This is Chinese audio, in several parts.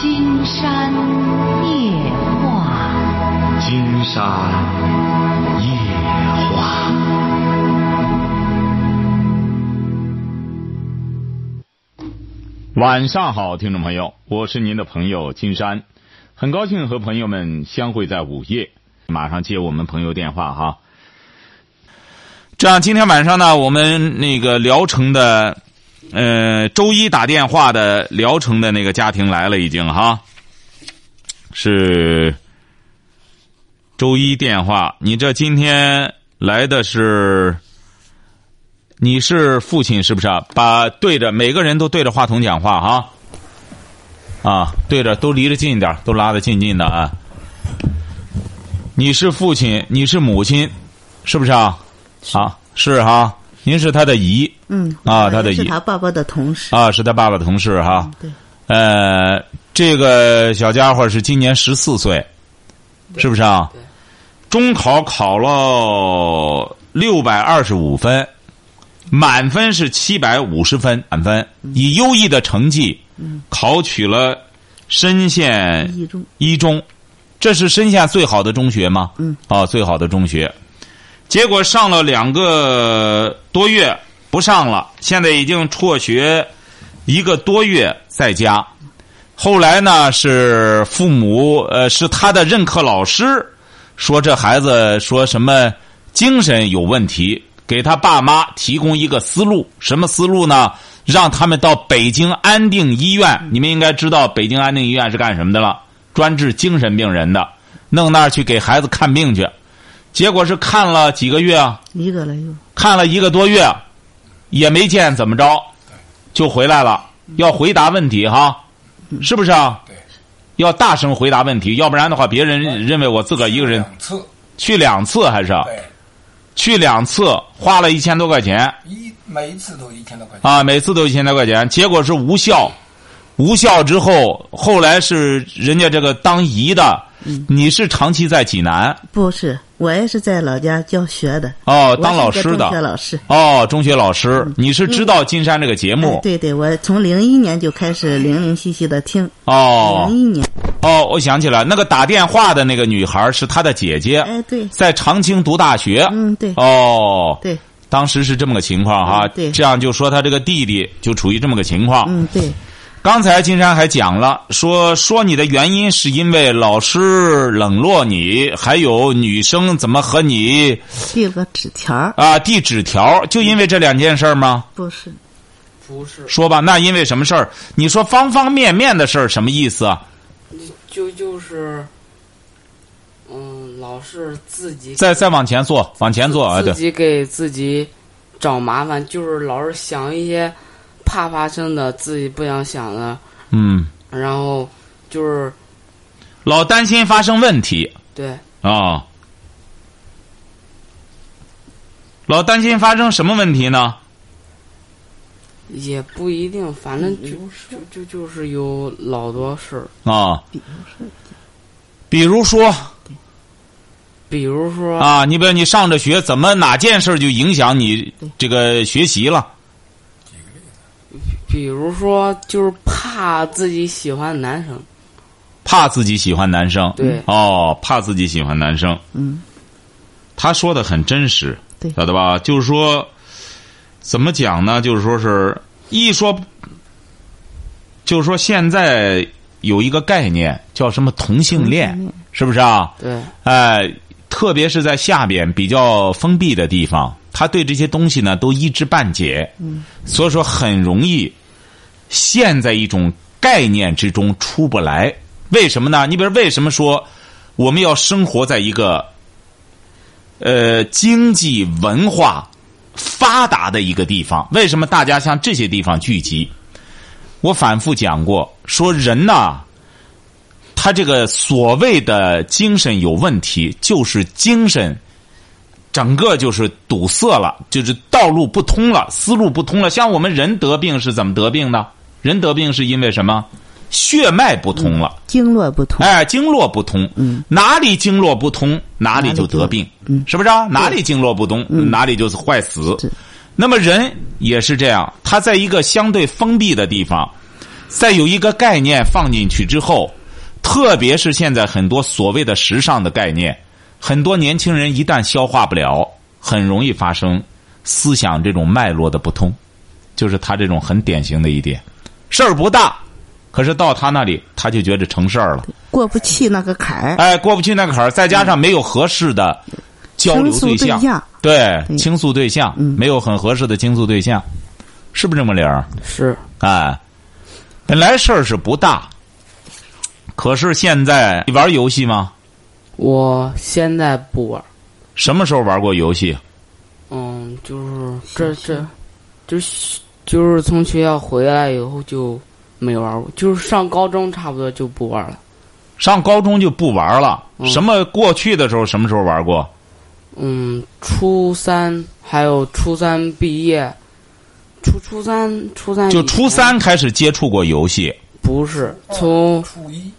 金山夜话，金山夜话。晚上好，听众朋友，我是您的朋友金山，很高兴和朋友们相会在午夜。马上接我们朋友电话哈。这样，今天晚上呢，我们那个聊城的，呃，周一打电话的聊城的那个家庭来了，已经哈，是周一电话。你这今天来的是，你是父亲是不是啊？把对着每个人都对着话筒讲话哈，啊，对着都离着近一点，都拉得近近的啊。你是父亲，你是母亲，是不是啊？啊，是哈，您是他的姨，嗯，啊，他的姨是他爸爸的同事，啊，是他爸爸的同事哈。对，呃，这个小家伙是今年十四岁，是不是啊？对。中考考了六百二十五分，满分是七百五十分，满分以优异的成绩考取了深县一中，一中，这是深县最好的中学吗？嗯。啊，最好的中学，结果上了两个多月不上了，现在已经辍学一个多月在家。后来呢，是父母呃，是他的任课老师说这孩子说什么精神有问题，给他爸妈提供一个思路，什么思路呢？让他们到北京安定医院，你们应该知道北京安定医院是干什么的了，专治精神病人的，弄那儿去给孩子看病去。结果是看了几个月啊，一个了又，看了一个多月，也没见怎么着，就回来了。要回答问题哈，是不是啊？对。要大声回答问题，要不然的话，别人认为我自个儿一个人。两次，去两次还是？啊对，去两次，花了一千多块钱。一每一次都一千多块钱。啊，每次都一千多块钱，结果是无效。无效之后，后来是人家这个当姨的，你是长期在济南？不是，我也是在老家教学的，哦，当老师的。中学的老师。哦，中学老师，你是知道金山这个节哎目对对，我从零一年就开始零零细细的听，哦。零一年，哦，我想起来，那个打电话的那个女孩是他的姐姐，哎对，在长青读大学。嗯对。哦，对，当时是这么个情况哈嗯，对。这样就说他这个弟弟就处于这么个情况。嗯对，刚才金山还讲了，说说你的原因是因为老师冷落你，还有女生怎么和你递了个纸条啊递纸条，就因为这两件事儿吗？不是，不是，说吧，那因为什么事儿？你说方方面面的事儿什么意思啊？就就是，嗯，老是自己再再往前坐，往前坐啊！对自，己给自己找麻烦，就是老是想一些怕发生的自己不想想的，嗯，然后就是老担心发生问题。对，啊、老担心发生什么问题呢？也不一定，反正就就就就是有老多事儿，啊，比如说。比如说。啊，你比如你上着学，怎么哪件事儿就影响你这个学习了？比如说就是怕自己喜欢男生，怕自己喜欢男生，对。哦，怕自己喜欢男生。嗯，他说的很真实，对。晓得吧？就是说，怎么讲呢？就是说是一说，就是说现在有一个概念叫什么同性恋，同性恋。是不是啊？对。哎，特别是在下边比较封闭的地方，他对这些东西呢都一知半解，嗯，所以说很容易陷在一种概念之中出不来。为什么呢？你比如为什么说我们要生活在一个呃经济文化发达的一个地方？为什么大家向这些地方聚集？我反复讲过，说人呐。他这个所谓的精神有问题，就是精神整个就是堵塞了，就是道路不通了，思路不通了。像我们人得病是怎么得病的？人得病是因为什么？血脉不通了，经络不通，哎，经络不通，嗯。哪里经络不通，哪里就得病，嗯。是不是啊？哪里经络不通，哪里就是坏死。那么人也是这样，他在一个相对封闭的地方，再有一个概念放进去之后，特别是现在很多所谓的时尚的概念，很多年轻人一旦消化不了，很容易发生思想这种脉络的不通，就是他这种很典型的一点，事儿不大，可是到他那里他就觉得成事儿了，过不去那个坎儿。哎，过不去那个坎儿，再加上没有合适的交流对象，象对对倾诉对象，嗯没有很合适的倾诉对象，是不是这么理儿？是哎，本来事儿是不大，可是现在你玩游戏吗？我现在不玩儿，什么时候玩过游戏？嗯，就是这这，就是就是从学校回来以后就没玩过，就是上高中差不多就不玩了。上高中就不玩了。嗯什么过去的时候什么时候玩过？嗯，初三还有初三毕业，初初三初三就初三开始接触过游戏，不是从初一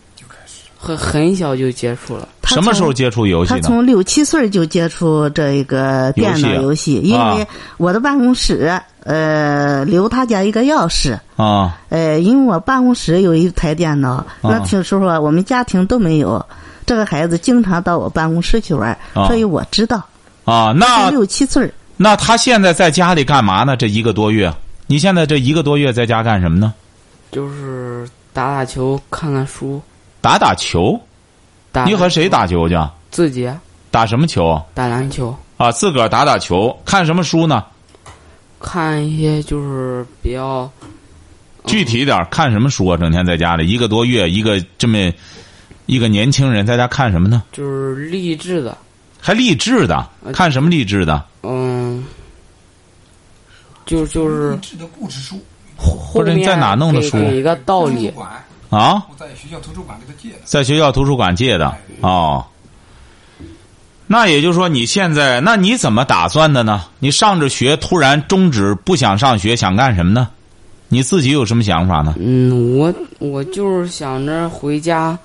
很很小就接触了。他什么时候接触游戏的？他从六七岁就接触这个电脑游戏，因啊为我的办公室呃留他家一个钥匙，啊呃，因为我办公室有一台电脑，那听时候啊我们家庭都没有，这个孩子经常到我办公室去玩，啊所以我知道。啊！他那六七岁那他现在在家里干嘛呢？这一个多月，你现在这一个多月在家干什么呢？就是打打球、看看书。打打球。打你和谁打球去？自己打什么球？打篮球，啊，自个儿打打球，看什么书呢？看一些就是比较具体一点，看什么书啊？整天在家里一个多月，一个这么一个年轻人在家看什么呢？就是励志的，还励志的，看什么励志的？嗯，就就是励志的故事书，后面者你在哪弄的书一个道理啊，我在学校图书馆给他借的。在学校图书馆借的哦。那也就是说，你现在那你怎么打算的呢？你上着学，突然终止，不想上学，想干什么呢？你自己有什么想法呢？嗯，我我就是想着回家，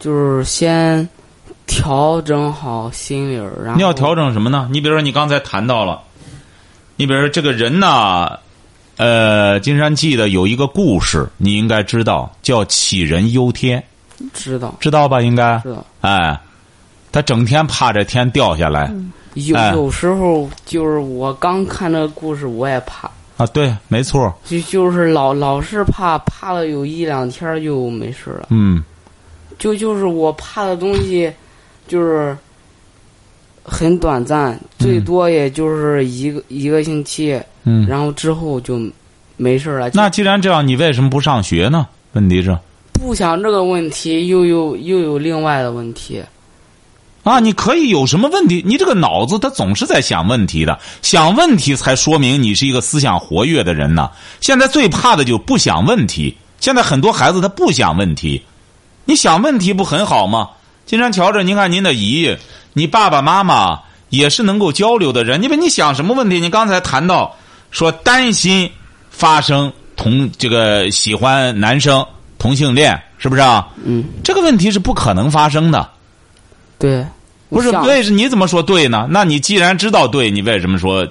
就是先调整好心理儿，然后你要调整什么呢？你比如说，你刚才谈到了，你比如说这个人呐，呃，金山记的有一个故事，你应该知道，叫杞人忧天，知道。知道吧？应该，知道。哎，他整天怕这天掉下来、有哎。有时候就是我刚看那个故事，我也怕，啊，对，没错，就就是老老是怕，怕了有一两天就没事了。嗯，就就是我怕的东西，就是很短暂，最多也就是一个一个星期，嗯，然后之后就没事了。那既然这样，你为什么不上学呢？问题是不想这个问题，又有又有另外的问题。啊，你可以有什么问题？你这个脑子他总是在想问题的，想问题才说明你是一个思想活跃的人呢。现在最怕的就不想问题。现在很多孩子他不想问题，你想问题不很好吗？金山瞧着，您看您的姨，你爸爸妈妈也是能够交流的人。你比你想什么问题？你刚才谈到说担心发生同这个喜欢男生同性恋，是不是啊？嗯，这个问题是不可能发生的。对，不是为什你怎么说对呢？那你既然知道对，你为什么说？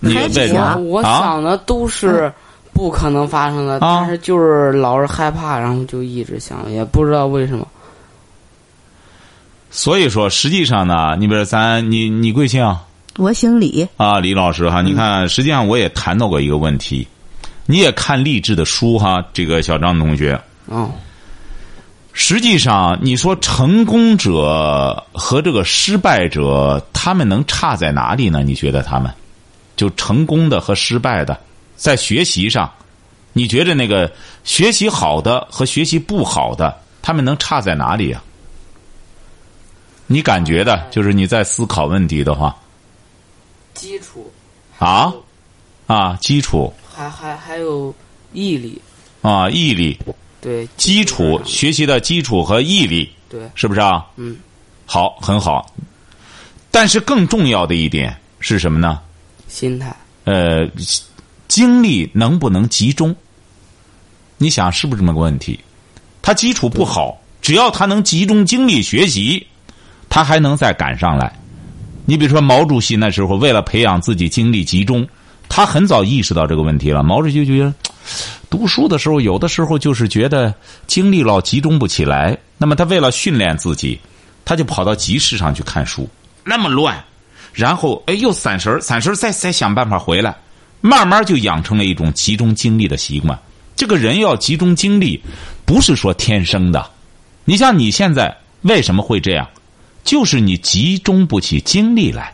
你还是为什么我？想的都是不可能发生的，啊但是就是老是害怕，然后就一直想，也不知道为什么。所以说，实际上呢，你比如咱你你贵姓啊？我姓李，啊，李老师哈，你看，实际上我也谈到过一个问题，你也看励志的书哈，这个小张同学。嗯，实际上，你说成功者和这个失败者，他们能差在哪里呢？你觉得他们？就成功的和失败的，在学习上，你觉得那个学习好的和学习不好的，他们能差在哪里呀、你感觉的，就是你在思考问题的话基础啊啊，基础还还还有毅力，啊，毅力，对，基础学习的基础和毅力，对，是不是啊？嗯，好，很好。但是更重要的一点是什么呢？心态，呃，精力能不能集中？你想是不是这么个问题？他基础不好，只要他能集中精力学习，他还能再赶上来。你比如说毛主席那时候，为了培养自己精力集中，他很早意识到这个问题了。毛主席就觉得，读书的时候有的时候就是觉得精力老集中不起来。那么他为了训练自己，他就跑到集市上去看书，那么乱，然后哎又散神儿，散神儿再再想办法回来，慢慢就养成了一种集中精力的习惯。这个人要集中精力，不是说天生的。你像你现在为什么会这样？就是你集中不起精力来，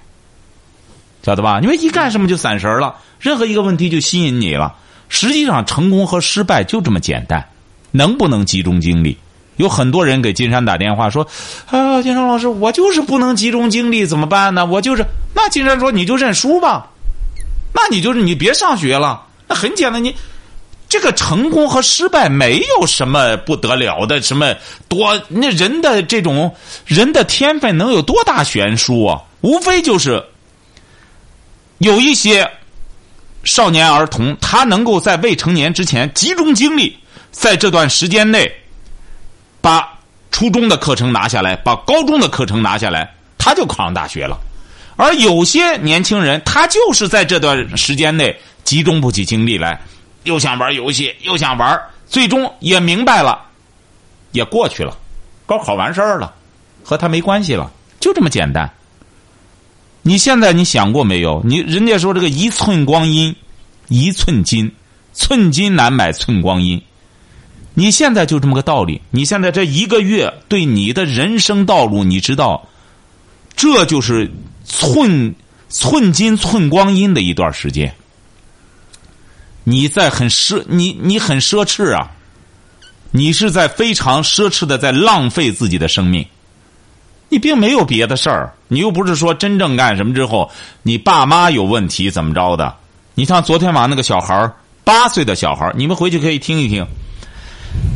晓得吧？因为一干什么就散神了，任何一个问题就吸引你了。实际上，成功和失败就这么简单。能不能集中精力？有很多人给金山打电话说：“啊，金山老师，我就是不能集中精力，怎么办呢？我就是……那金山说你就认输吧，那你就是你别上学了。那很简单，你这个成功和失败没有什么不得了的，什么多那人的这种人的天分能有多大悬殊啊？无非就是有一些少年儿童，他能够在未成年之前集中精力，在这段时间内。”把初中的课程拿下来，把高中的课程拿下来，他就考上大学了。而有些年轻人，他就是在这段时间内集中不起精力来，又想玩游戏，又想玩，最终也明白了，也过去了，高考完事儿了，和他没关系了，就这么简单。你现在你想过没有？你人家说这个一寸光阴一寸金，寸金难买寸光阴。你现在就这么个道理。你现在这一个月对你的人生道路，你知道，这就是寸寸金寸光阴的一段时间。你在很奢，你你很奢侈啊！你是在非常奢侈的在浪费自己的生命。你并没有别的事儿，你又不是说真正干什么之后，你爸妈有问题怎么着的？你像昨天晚上那个小孩八岁的小孩你们回去可以听一听。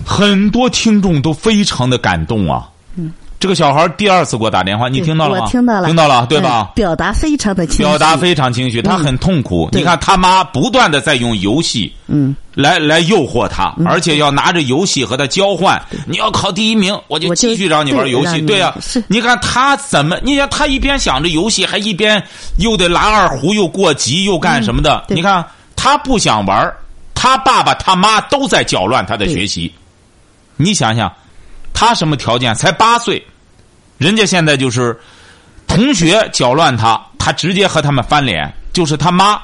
很多听众都非常的感动啊！嗯，这个小孩第二次给我打电话，你听到了吗？我听到了，听到了，对吧？表达非常的表达非常情绪，他很痛苦。你看他妈不断的在用游戏，嗯，来来诱惑他，而且要拿着游戏和他交换。你要考第一名，我就继续让你玩游戏。对呀，你看他怎么？你看他一边想着游戏，还一边又得拉二胡，又过级，又干什么的？你看他不想玩。他爸爸他妈都在搅乱他的学习，你想想，他什么条件？才八岁，人家现在就是同学搅乱他，他直接和他们翻脸。就是他妈，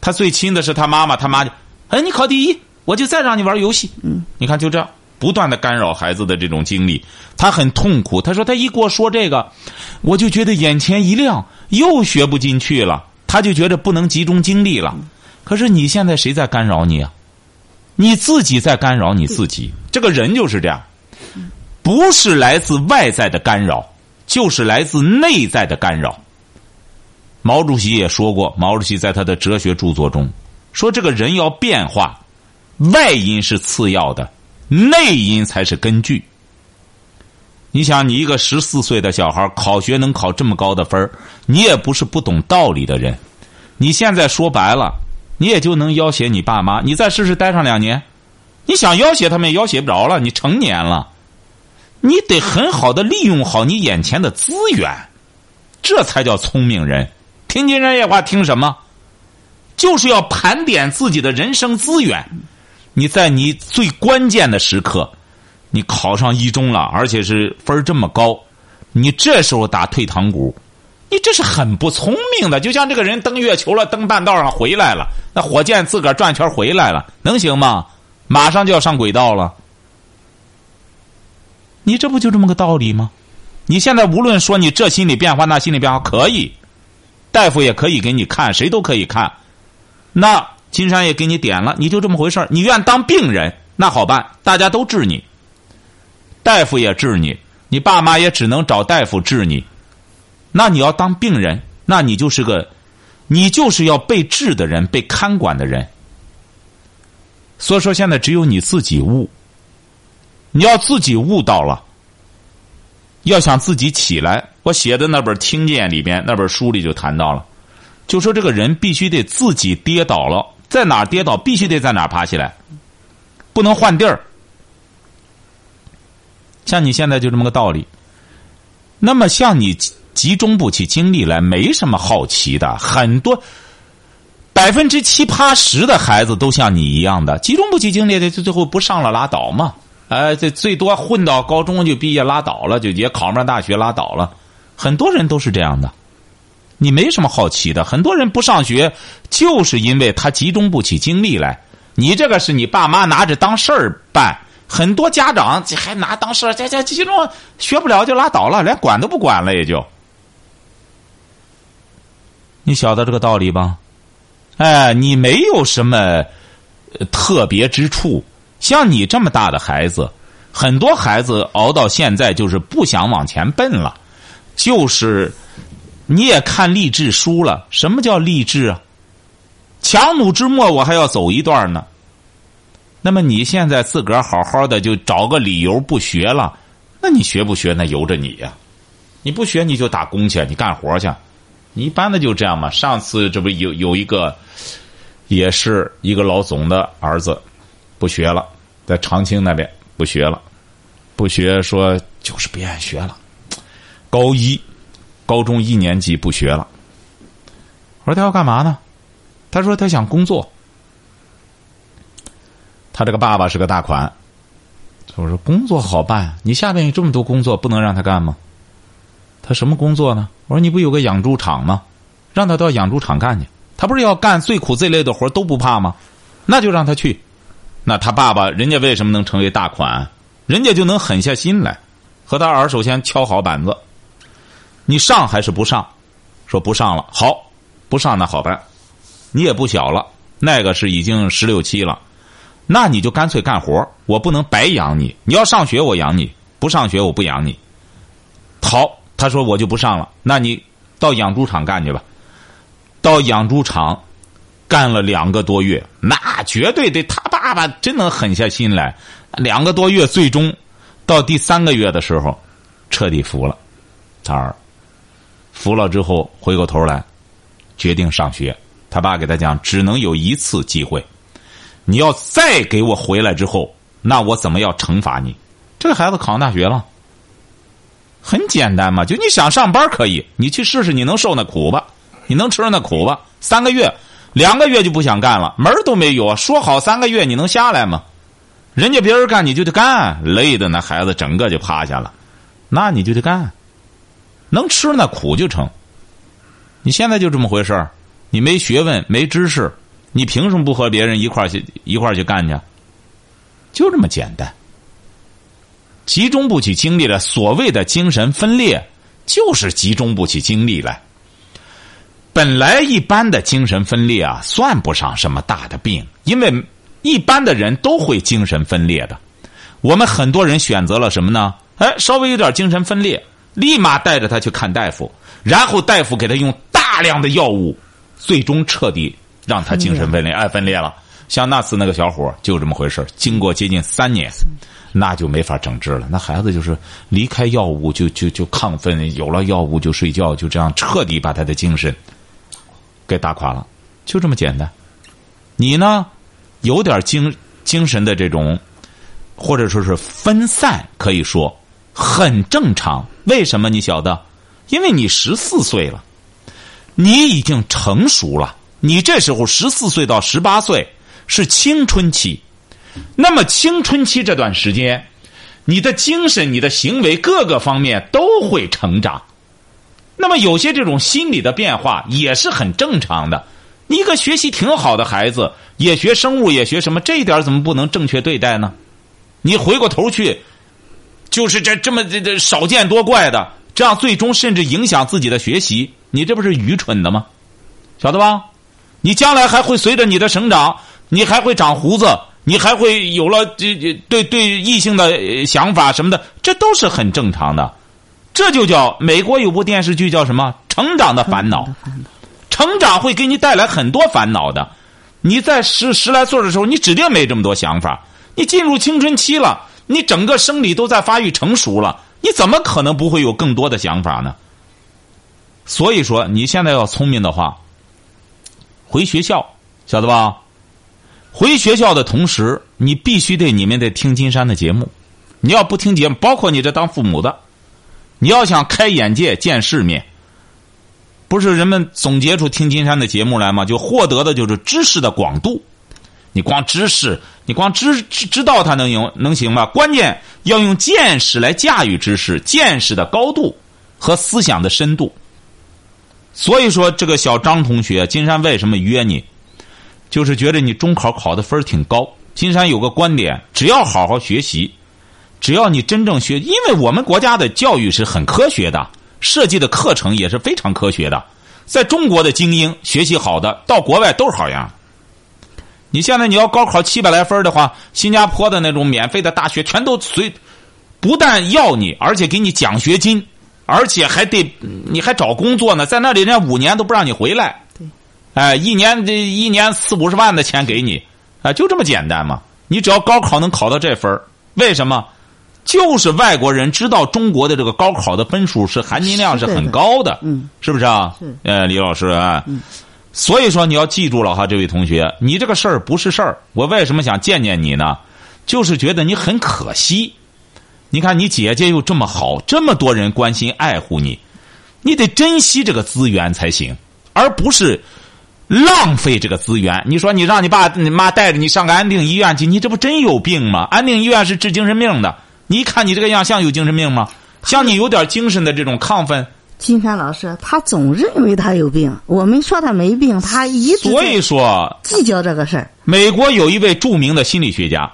他最亲的是他妈妈，他妈就哎，你考第一，我就再让你玩游戏。嗯，你看就这样，不断的干扰孩子的这种经历，他很痛苦。他说他一给我说这个，我就觉得眼前一亮，又学不进去了，他就觉得不能集中精力了。可是你现在谁在干扰你啊？你自己在干扰你自己。这个人就是这样，不是来自外在的干扰，就是来自内在的干扰。毛主席也说过，毛主席在他的哲学著作中说：“这个人要变化，外因是次要的，内因才是根据。”你想，你一个十四岁的小孩考学能考这么高的分你也不是不懂道理的人。你现在说白了。你也就能要挟你爸妈，你再试试待上两年，你想要挟他们也要挟不着了。你成年了，你得很好的利用好你眼前的资源，这才叫聪明人。听金山夜话听什么？就是要盘点自己的人生资源。你在你最关键的时刻，你考上一中了，而且是分这么高，你这时候打退堂鼓。你这是很不聪明的，就像这个人登月球了，登半道上回来了，那火箭自个儿转圈回来了，能行吗？马上就要上轨道了，你这不就这么个道理吗？你现在无论说你这心理变化那心理变化可以，大夫也可以给你看，谁都可以看。那金山也给你点了，你就这么回事你愿当病人，那好办，大家都治你，大夫也治你，你爸妈也只能找大夫治你。那你要当病人，那你就是个，你就是要被治的人，被看管的人。所以说，现在只有你自己悟。你要自己悟到了，要想自己起来，我写的那本《听见》里边那本书里就谈到了，就说这个人必须得自己跌倒了，在哪跌倒，必须得在哪爬起来，不能换地儿。像你现在就这么个道理。那么像你。集中不起精力来，没什么好奇的。很多百分之七八十的孩子都像你一样的，集中不起精力的，就最后不上了拉倒嘛。哎，这最多混到高中就毕业拉倒了，就也考不上大学拉倒了。很多人都是这样的，你没什么好奇的。很多人不上学，就是因为他集中不起精力来。你这个是你爸妈拿着当事儿办，很多家长还拿当事儿，这这集中学不了就拉倒了，连管都不管了，也就。你晓得这个道理吧？哎，你没有什么特别之处。像你这么大的孩子，很多孩子熬到现在就是不想往前奔了，就是你也看励志书了。什么叫励志啊？强弩之末，我还要走一段呢。那么你现在自个儿好好的就找个理由不学了，那你学不学那由着你呀。你不学你就打工去，你干活去。你一般的就这样嘛。上次这不有有一个，也是一个老总的儿子，不学了，在长青那边不学了，不学说就是不愿意学了。高一，高中一年级不学了。我说他要干嘛呢？他说他想工作。他这个爸爸是个大款，我说工作好办，你下面有这么多工作，不能让他干吗？他什么工作呢？我说你不有个养猪场吗？让他到养猪场干去。他不是要干最苦最累的活都不怕吗？那就让他去。那他爸爸人家为什么能成为大款？人家就能狠下心来，和他儿首先敲好板子。你上还是不上？说不上了，好，不上那好办。你也不小了，那个是已经十六七了。那你就干脆干活，我不能白养你。你要上学，我养你；不上学，我不养你。好，他说我就不上了。那你到养猪场干去吧。到养猪场干了两个多月，那绝对得他爸爸真能狠下心来。两个多月，最终到第三个月的时候，彻底服了。他儿服了之后，回过头来决定上学。他爸给他讲，只能有一次机会。你要再给我回来之后，那我怎么要惩罚你？这个孩子考上大学了，很简单嘛，就你想上班可以，你去试试，你能受那苦吧？你能吃上那苦吧？三个月、两个月就不想干了，门儿都没有啊。说好三个月你能下来吗？人家别人干你就得干，累的那孩子整个就趴下了，那你就得干，能吃那苦就成。你现在就这么回事儿你没学问，没知识。你凭什么不和别人一块儿去一块儿去干去？就这么简单。集中不起精力来，所谓的精神分裂，就是集中不起精力来。本来一般的精神分裂啊，算不上什么大的病，因为一般的人都会精神分裂的。我们很多人选择了什么呢？哎，稍微有点精神分裂，立马带着他去看大夫，然后大夫给他用大量的药物，最终彻底。让他精神分裂，哎，分裂了。像那次那个小伙就这么回事经过接近三年，那就没法整治了。那孩子就是离开药物就就就亢奋，有了药物就睡觉，就这样彻底把他的精神给打垮了，就这么简单。你呢，有点精精神的这种，或者说是分散，可以说很正常。为什么你晓得？因为你十四岁了，你已经成熟了。你这时候十四岁到十八岁是青春期，那么青春期这段时间，你的精神、你的行为各个方面都会成长。那么有些这种心理的变化也是很正常的。你一个学习挺好的孩子，也学生物，也学什么，这一点怎么不能正确对待呢？你回过头去，就是这这么这这少见多怪的，这样最终甚至影响自己的学习，你这不是愚蠢的吗？晓得吧？你将来还会随着你的成长，你还会长胡子，你还会有了这这对对异性的想法什么的，这都是很正常的。这就叫美国有部电视剧叫什么？成长的烦恼。成长会给你带来很多烦恼的。你在十十来岁的时候，你指定没这么多想法。你进入青春期了，你整个生理都在发育成熟了，你怎么可能不会有更多的想法呢？所以说，你现在要聪明的话。回学校，晓得吧？回学校的同时，你必须得你们得听金山的节目。你要不听节目，包括你这当父母的，你要想开眼界、见世面，不是人们总结出听金山的节目来吗？就获得的就是知识的广度。你光知识，你光知知道它能赢能行吗？关键要用见识来驾驭知识，见识的高度和思想的深度。所以说，这个小张同学，金山为什么约你？就是觉得你中考考的分儿挺高。金山有个观点，只要好好学习，只要你真正学，因为我们国家的教育是很科学的，设计的课程也是非常科学的。在中国的精英学习好的，到国外都是好样。你现在你要高考七百来分的话，新加坡的那种免费的大学全都随，不但要你，而且给你奖学金，而且还得你还找工作呢，在那里人家五年都不让你回来。对，哎，一年这一年四五十万的钱给你，啊，就这么简单嘛。你只要高考能考到这分为什么？就是外国人知道中国的这个高考的分数是含金量是很高的，嗯，是不是啊？是。呃，李老师啊，所以说你要记住了哈，这位同学，你这个事儿不是事儿。我为什么想见见你呢？就是觉得你很可惜。你看你姐姐又这么好，这么多人关心爱护你，你得珍惜这个资源才行，而不是浪费这个资源。你说你让你爸你妈带着你上个安定医院去，你这不真有病吗？安定医院是治精神病的。你一看你这个样像有精神病吗？像你有点精神的这种亢奋。金山老师他总认为他有病，我们说他没病，他一直所以说计较这个事儿。美国有一位著名的心理学家，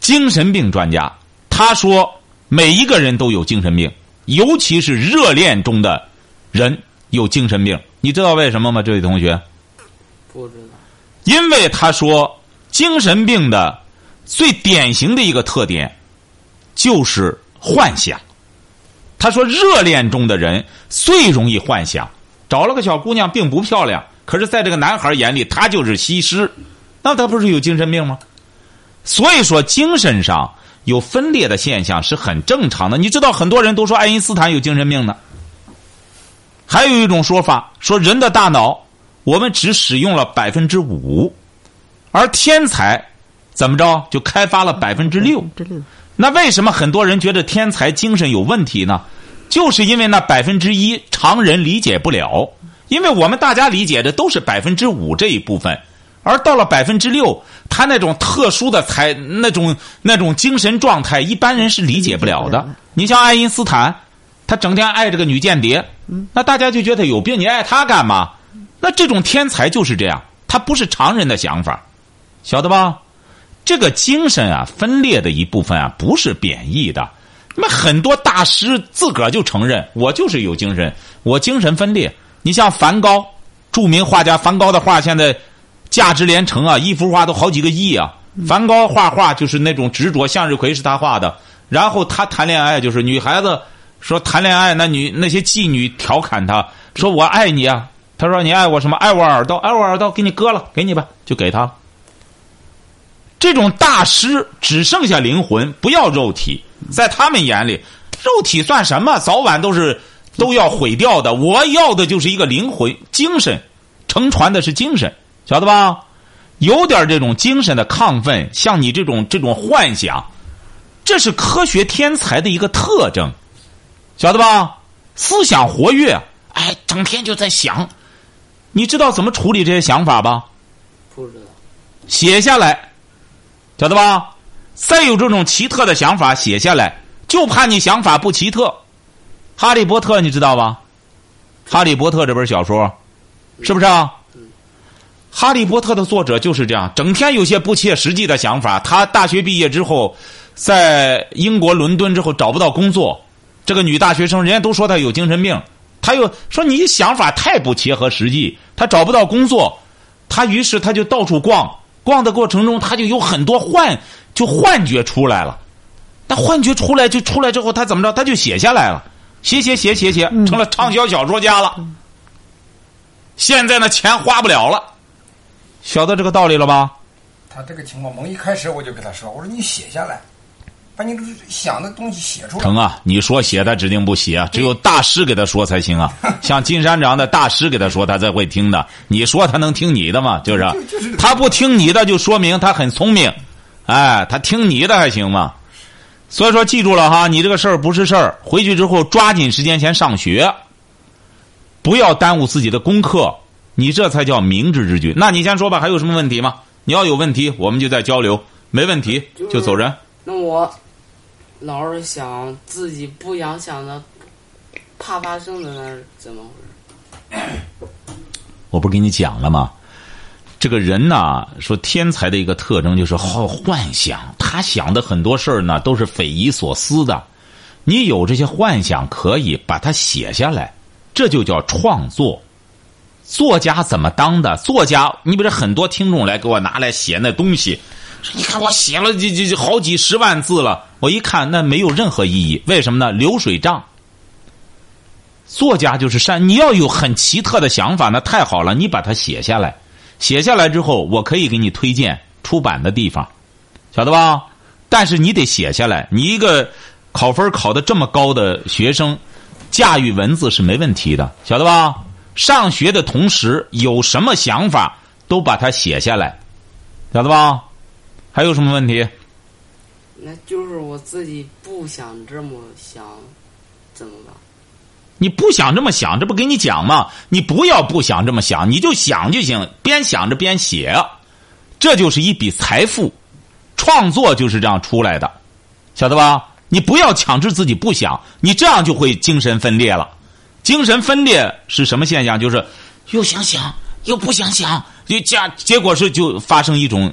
精神病专家，他说每一个人都有精神病，尤其是热恋中的人有精神病。你知道为什么吗？这位同学？不知道。因为他说精神病的最典型的一个特点。就是幻想。他说，热恋中的人最容易幻想。找了个小姑娘，并不漂亮，可是在这个男孩眼里，她就是西施。那他不是有精神病吗？所以说，精神上有分裂的现象是很正常的。你知道，很多人都说爱因斯坦有精神病呢。还有一种说法，说人的大脑我们只使用了百分之五，而天才怎么着就开发了百分之六。那为什么很多人觉得天才精神有问题呢？就是因为那百分之一常人理解不了，因为我们大家理解的都是百分之五这一部分，而到了百分之六，他那种特殊的才那种那种精神状态，一般人是理解不了的。你像爱因斯坦，他整天爱这个女间谍，那大家就觉得有病，你爱他干嘛？那这种天才就是这样，他不是常人的想法，晓得吧？这个精神啊，分裂的一部分啊，不是贬义的。那么很多大师自个儿就承认，我就是有精神，我精神分裂。你像梵高，著名画家梵高的画，现在价值连城啊，一幅画都好几个亿啊。梵高画画就是那种执着，向日葵是他画的。然后他谈恋爱，就是女孩子说谈恋爱，那女那些妓女调侃他说：“我爱你啊。”他说：“你爱我什么？爱我耳朵，爱我耳朵，给你割了，给你吧，就给他了。”这种大师只剩下灵魂，不要肉体。在他们眼里，肉体算什么？早晚都是都要毁掉的。我要的就是一个灵魂、精神，乘船的是精神，晓得吧？有点这种精神的亢奋，像你这种这种幻想，这是科学天才的一个特征，晓得吧？思想活跃，哎，整天就在想。你知道怎么处理这些想法吧？不知道。写下来。晓得吧？再有这种奇特的想法写下来，就怕你想法不奇特。哈利波特你知道吧？哈利波特这本小说，是不是啊？哈利波特的作者就是这样，整天有些不切实际的想法。他大学毕业之后，在英国伦敦之后找不到工作，这个女大学生人家都说她有精神病，他又说你想法太不切合实际，他找不到工作，他于是他就到处逛。逛的过程中，他就有很多幻，就幻觉出来了。那幻觉出来就出来之后，他怎么着？他就写下来了，写写写写写，成了畅销小说家了。现在呢，钱花不了了，晓得这个道理了吧？他这个情况，从一开始我就跟他说：“我说你写下来。”把你想的东西写出来。成啊！你说写，他指定不写，只有大师给他说才行啊。像金山这样的大师给他说，他才会听的。你说他能听你的吗？就是，他不听你的，就说明他很聪明。哎，他听你的还行吗？所以说，记住了哈，你这个事儿不是事儿。回去之后，抓紧时间先上学。不要耽误自己的功课，你这才叫明智之举。那你先说吧，还有什么问题吗？你要有问题，我们就再交流，没问题就走人。那我老是想自己不想想的，怕发生的那是怎么回事？我不是跟你讲了吗？这个人呐，说天才的一个特征就是好幻想，他想的很多事儿呢都是匪夷所思的。你有这些幻想，可以把它写下来，这就叫创作。作家怎么当的？作家，你比如很多听众来给我拿来写那东西，你看我写了这这这好几十万字了，我一看那没有任何意义，为什么呢？流水账。作家就是善，你要有很奇特的想法，那太好了，你把它写下来，写下来之后，我可以给你推荐出版的地方，晓得吧？但是你得写下来，你一个考分考的这么高的学生，驾驭文字是没问题的，晓得吧？上学的同时有什么想法都把它写下来，晓得吧？还有什么问题？那就是我自己不想这么想，怎么办？你不想这么想，这不给你讲吗？你不要不想这么想，你就想就行，边想着边写，这就是一笔财富。创作就是这样出来的，晓得吧？你不要强制自己不想，你这样就会精神分裂了。精神分裂是什么现象？就是又想想又不想想，就加结果是就发生一种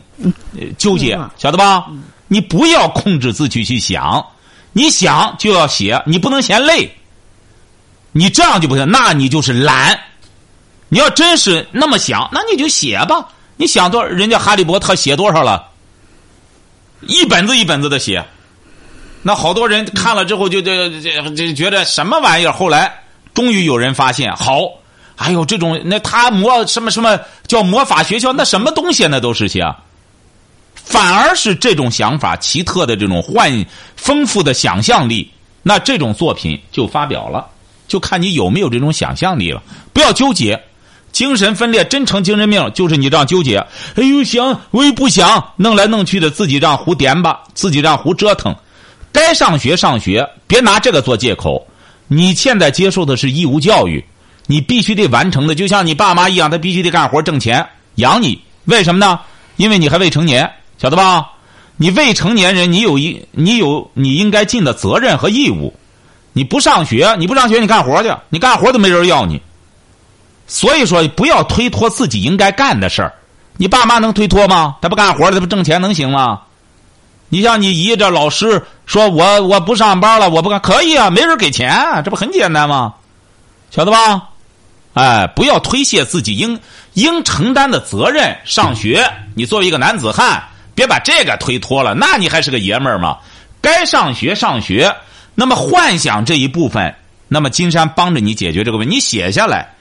呃纠结，晓得吧？你不要控制自己去想，你想就要写，你不能嫌累。你这样就不行，那你就是懒。你要真是那么想，那你就写吧。你想多少？人家哈利波特写多少了？一本子一本子的写。那好多人看了之后就就就就觉得什么玩意儿？后来终于有人发现，好，哎呦，这种那他魔什么什么叫魔法学校？那什么东西？那都是些。反而是这种想法奇特的这种幻丰富的想象力，那这种作品就发表了。就看你有没有这种想象力了，不要纠结，精神分裂真成精神病，就是你这样纠结。哎呦，想我也不想，弄来弄去的，自己这样胡颠吧，自己这样胡折腾。该上学上学，别拿这个做借口。你现在接受的是义务教育，你必须得完成的，就像你爸妈一样，他必须得干活挣钱养你。为什么呢？因为你还未成年，晓得吧？你未成年人，你有一你有你应该尽的责任和义务。你不上学，你不上学，你干活去，你干活都没人要你。所以说，不要推脱自己应该干的事儿。你爸妈能推脱吗？他不干活，他不挣钱能行吗？你像你姨这老师说，我我不上班了，我不干，可以啊，没人给钱，这不很简单吗？晓得吧？哎，不要推卸自己应应承担的责任。上学，你作为一个男子汉，别把这个推脱了。那你还是个爷们儿吗？该上学上学。那么幻想这一部分，那么金山帮着你解决这个问题，你写下来，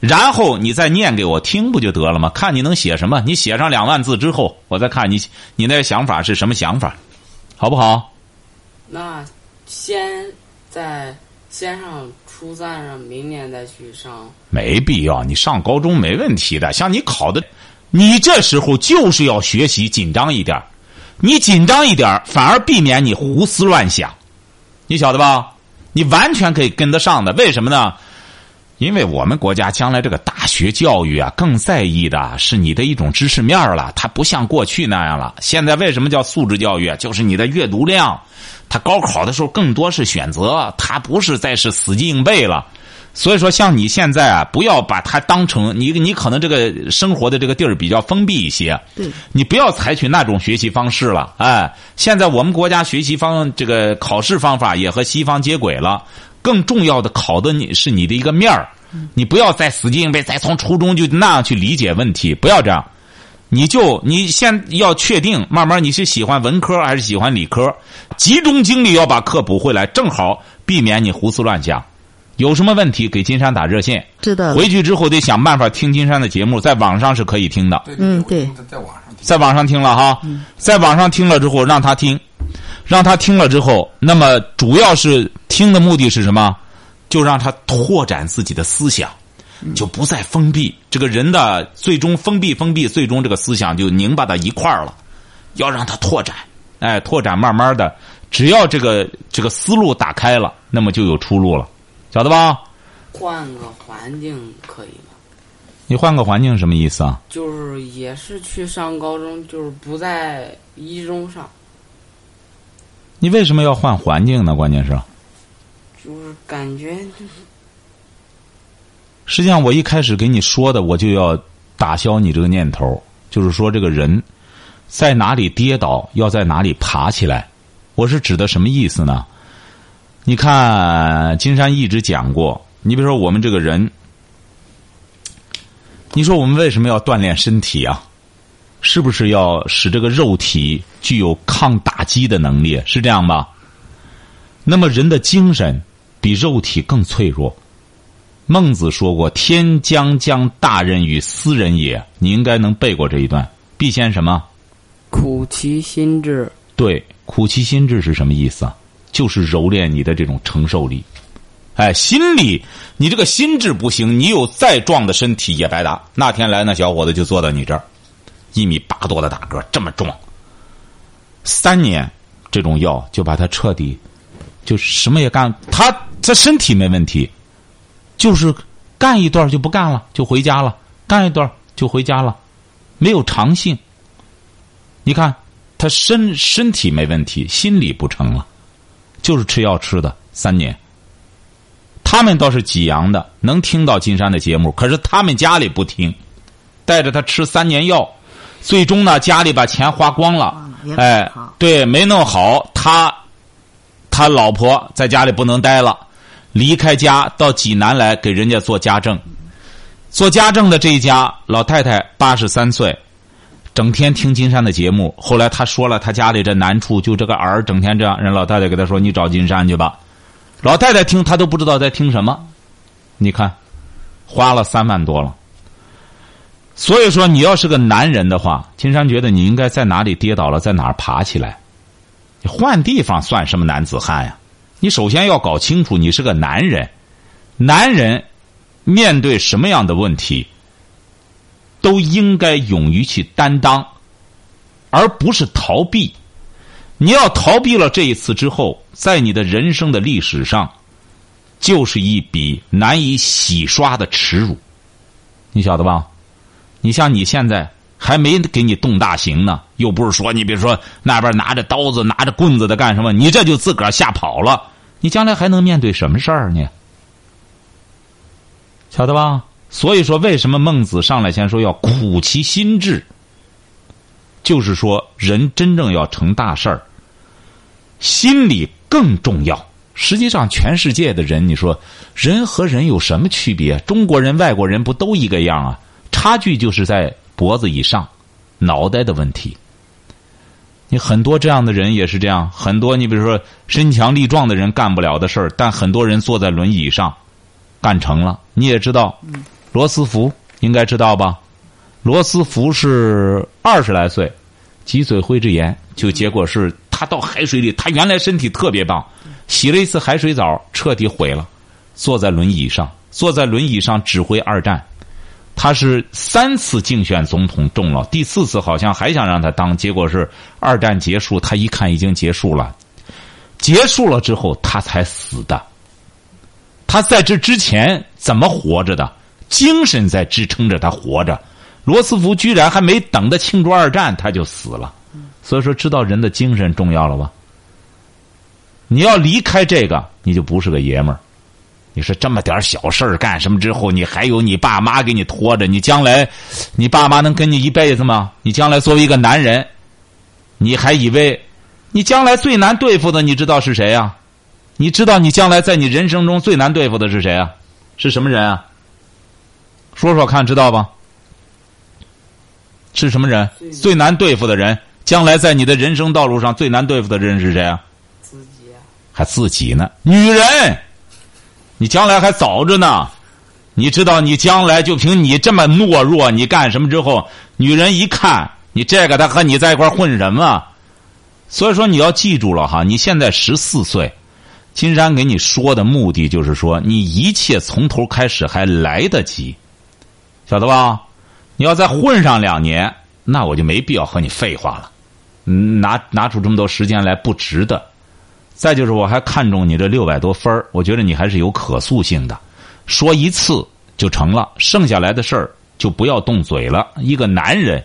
然后你再念给我听，不就得了吗？看你能写什么？你写上两万字之后，我再看你你那想法是什么想法，好不好？那先在先上初三上，明年再去上。没必要，你上高中没问题的。像你考的，你这时候就是要学习紧张一点你紧张一点反而避免你胡思乱想。你晓得吧？你完全可以跟得上的，为什么呢？因为我们国家将来这个大学教育啊，更在意的是你的一种知识面了。它不像过去那样了。现在为什么叫素质教育？就是你的阅读量。他高考的时候更多是选择，他不是再是死记硬背了。所以说，像你现在啊，不要把它当成你，你可能这个生活的这个地儿比较封闭一些，对，你不要采取那种学习方式了。哎，现在我们国家学习方这个考试方法也和西方接轨了。更重要的考的你是你的一个面儿，你不要再死记硬背，再从初中就那样去理解问题，不要这样。你就你先要确定，慢慢你是喜欢文科还是喜欢理科，集中精力要把课补回来，正好避免你胡思乱想。有什么问题给金山打热线。知道。回去之后得想办法听金山的节目，在网上是可以听的。嗯，对。在网上听。在网上听了哈，在网上听了之后让他听，让他听了之后，那么主要是听的目的是什么？就让他拓展自己的思想，就不再封闭。这个人的最终封闭，封闭，最终这个思想就拧巴到一块儿了。要让他拓展，哎，拓展，慢慢的，只要这个这个思路打开了，那么就有出路了。晓得吧？换个环境可以吗？你换个环境什么意思啊？就是也是去上高中，就是不在一中上，你为什么要换环境呢？关键是，就是感觉就是实际上我一开始给你说的，我就要打消你这个念头，就是说这个人在哪里跌倒，要在哪里爬起来。我是指的什么意思呢？你看，金山一直讲过，你比如说我们这个人，你说我们为什么要锻炼身体啊？是不是要使这个肉体具有抗打击的能力？是这样吧？那么人的精神比肉体更脆弱。孟子说过：“天将降大任于斯人也。”你应该能背过这一段。必先什么？苦其心志，对，苦其心志是什么意思啊？就是揉练你的这种承受力。哎，心理，你这个心智不行，你有再壮的身体也白搭。那天来那小伙子就坐到你这儿，一米八多的大个，这么壮。三年，这种药就把他彻底，就什么也干。他他身体没问题，就是干一段就不干了，就回家了；干一段就回家了，没有长性。你看他身身体没问题，心理不成了，就是吃药吃的三年。他们倒是济阳的，能听到金山的节目，可是他们家里不听，带着他吃三年药，最终呢，家里把钱花光了。哎，对，没弄好，他他老婆在家里不能待了，离开家到济南来给人家做家政，做家政的这一家老太太八十三岁，整天听金山的节目。后来他说了，他家里这难处，就这个儿整天这样，人老太太给他说：“你找金山去吧。”老太太听他都不知道在听什么，你看，花了三万多了。所以说，你要是个男人的话，金山觉得你应该在哪里跌倒了，在哪儿爬起来。你换地方算什么男子汉呀？你首先要搞清楚，你是个男人。男人面对什么样的问题，都应该勇于去担当，而不是逃避。你要逃避了这一次之后，在你的人生的历史上，就是一笔难以洗刷的耻辱。你晓得吧？你像你现在还没给你动大刑呢，又不是说你比如说那边拿着刀子、拿着棍子的干什么，你这就自个儿吓跑了，你将来还能面对什么事儿呢？晓得吧？所以说，为什么孟子上来先说要苦其心志？就是说，人真正要成大事儿，心理更重要。实际上，全世界的人，你说人和人有什么区别？中国人、外国人不都一个样啊？差距就是在脖子以上，脑袋的问题。你很多这样的人也是这样，很多你比如说身强力壮的人干不了的事儿，但很多人坐在轮椅上干成了。你也知道，罗斯福应该知道吧？罗斯福是二十来岁，脊髓灰质炎，就结果是他到海水里，他原来身体特别棒，洗了一次海水澡，彻底毁了，坐在轮椅上，坐在轮椅上指挥二战。他是三次竞选总统中了，第四次好像还想让他当，结果是二战结束，他一看已经结束了，结束了之后他才死的。他在这之前怎么活着的？精神在支撑着他活着。罗斯福居然还没等他庆祝二战，他就死了。所以说，知道人的精神重要了吧？你要离开这个，你就不是个爷们儿。你说这么点小事儿干什么之后，你还有你爸妈给你拖着，你将来，你爸妈能跟你一辈子吗？你将来作为一个男人，你还以为你将来最难对付的，你知道是谁呀？你知道你将来在你人生中最难对付的是谁啊？是什么人啊？说说看，知道吧？是什么人？最难对付的人，将来在你的人生道路上最难对付的人是谁啊？自己啊，还自己呢？女人，你将来还早着呢。你知道，你将来就凭你这么懦弱，你干什么之后，女人一看你这个，她和你在一块混什么？所以说，你要记住了哈，你现在十四岁，金山给你说的目的就是说，你一切从头开始还来得及，晓得吧？你要再混上两年，那我就没必要和你废话了，拿拿出这么多时间来不值得。再就是，我还看中你这六百多分我觉得你还是有可塑性的。说一次就成了，剩下来的事儿就不要动嘴了。一个男人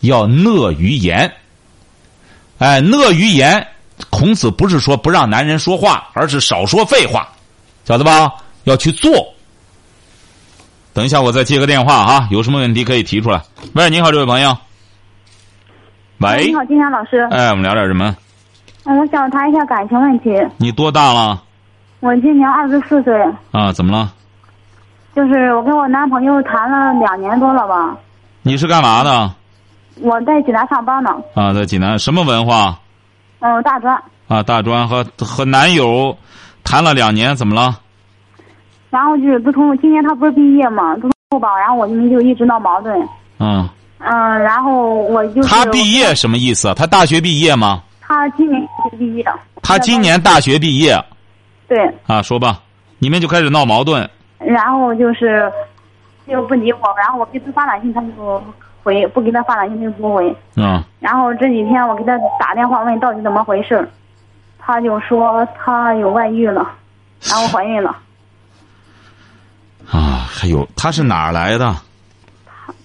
要讷于言，哎，讷于言。孔子不是说不让男人说话，而是少说废话，晓得吧？要去做。等一下，我再接个电话啊，有什么问题可以提出来。喂，你好，这位朋友。喂，你好，金山老师。哎，我们聊点什么？嗯，我想谈一下感情问题。你多大了？我今年二十四岁。啊，怎么了？就是我跟我男朋友谈了两年多了吧。你是干嘛的？我在济南上班呢。啊，在济南，什么文化？嗯，大专。啊，大专和和男友谈了两年，怎么了？然后就是自从今年他不是毕业嘛，自从后吧，然后我们就一直闹矛盾。嗯。嗯，然后我就。他毕业什么意思？他大学毕业吗？他今年毕业。他今年大学毕业。对。啊，说吧，你们就开始闹矛盾。然后就是就不理我，然后我给他发短信，他就回；不给他发短信，他就不回。嗯。然后这几天我给他打电话问到底怎么回事，他就说他有外遇了，然后怀孕了。啊，还有他是哪儿来的？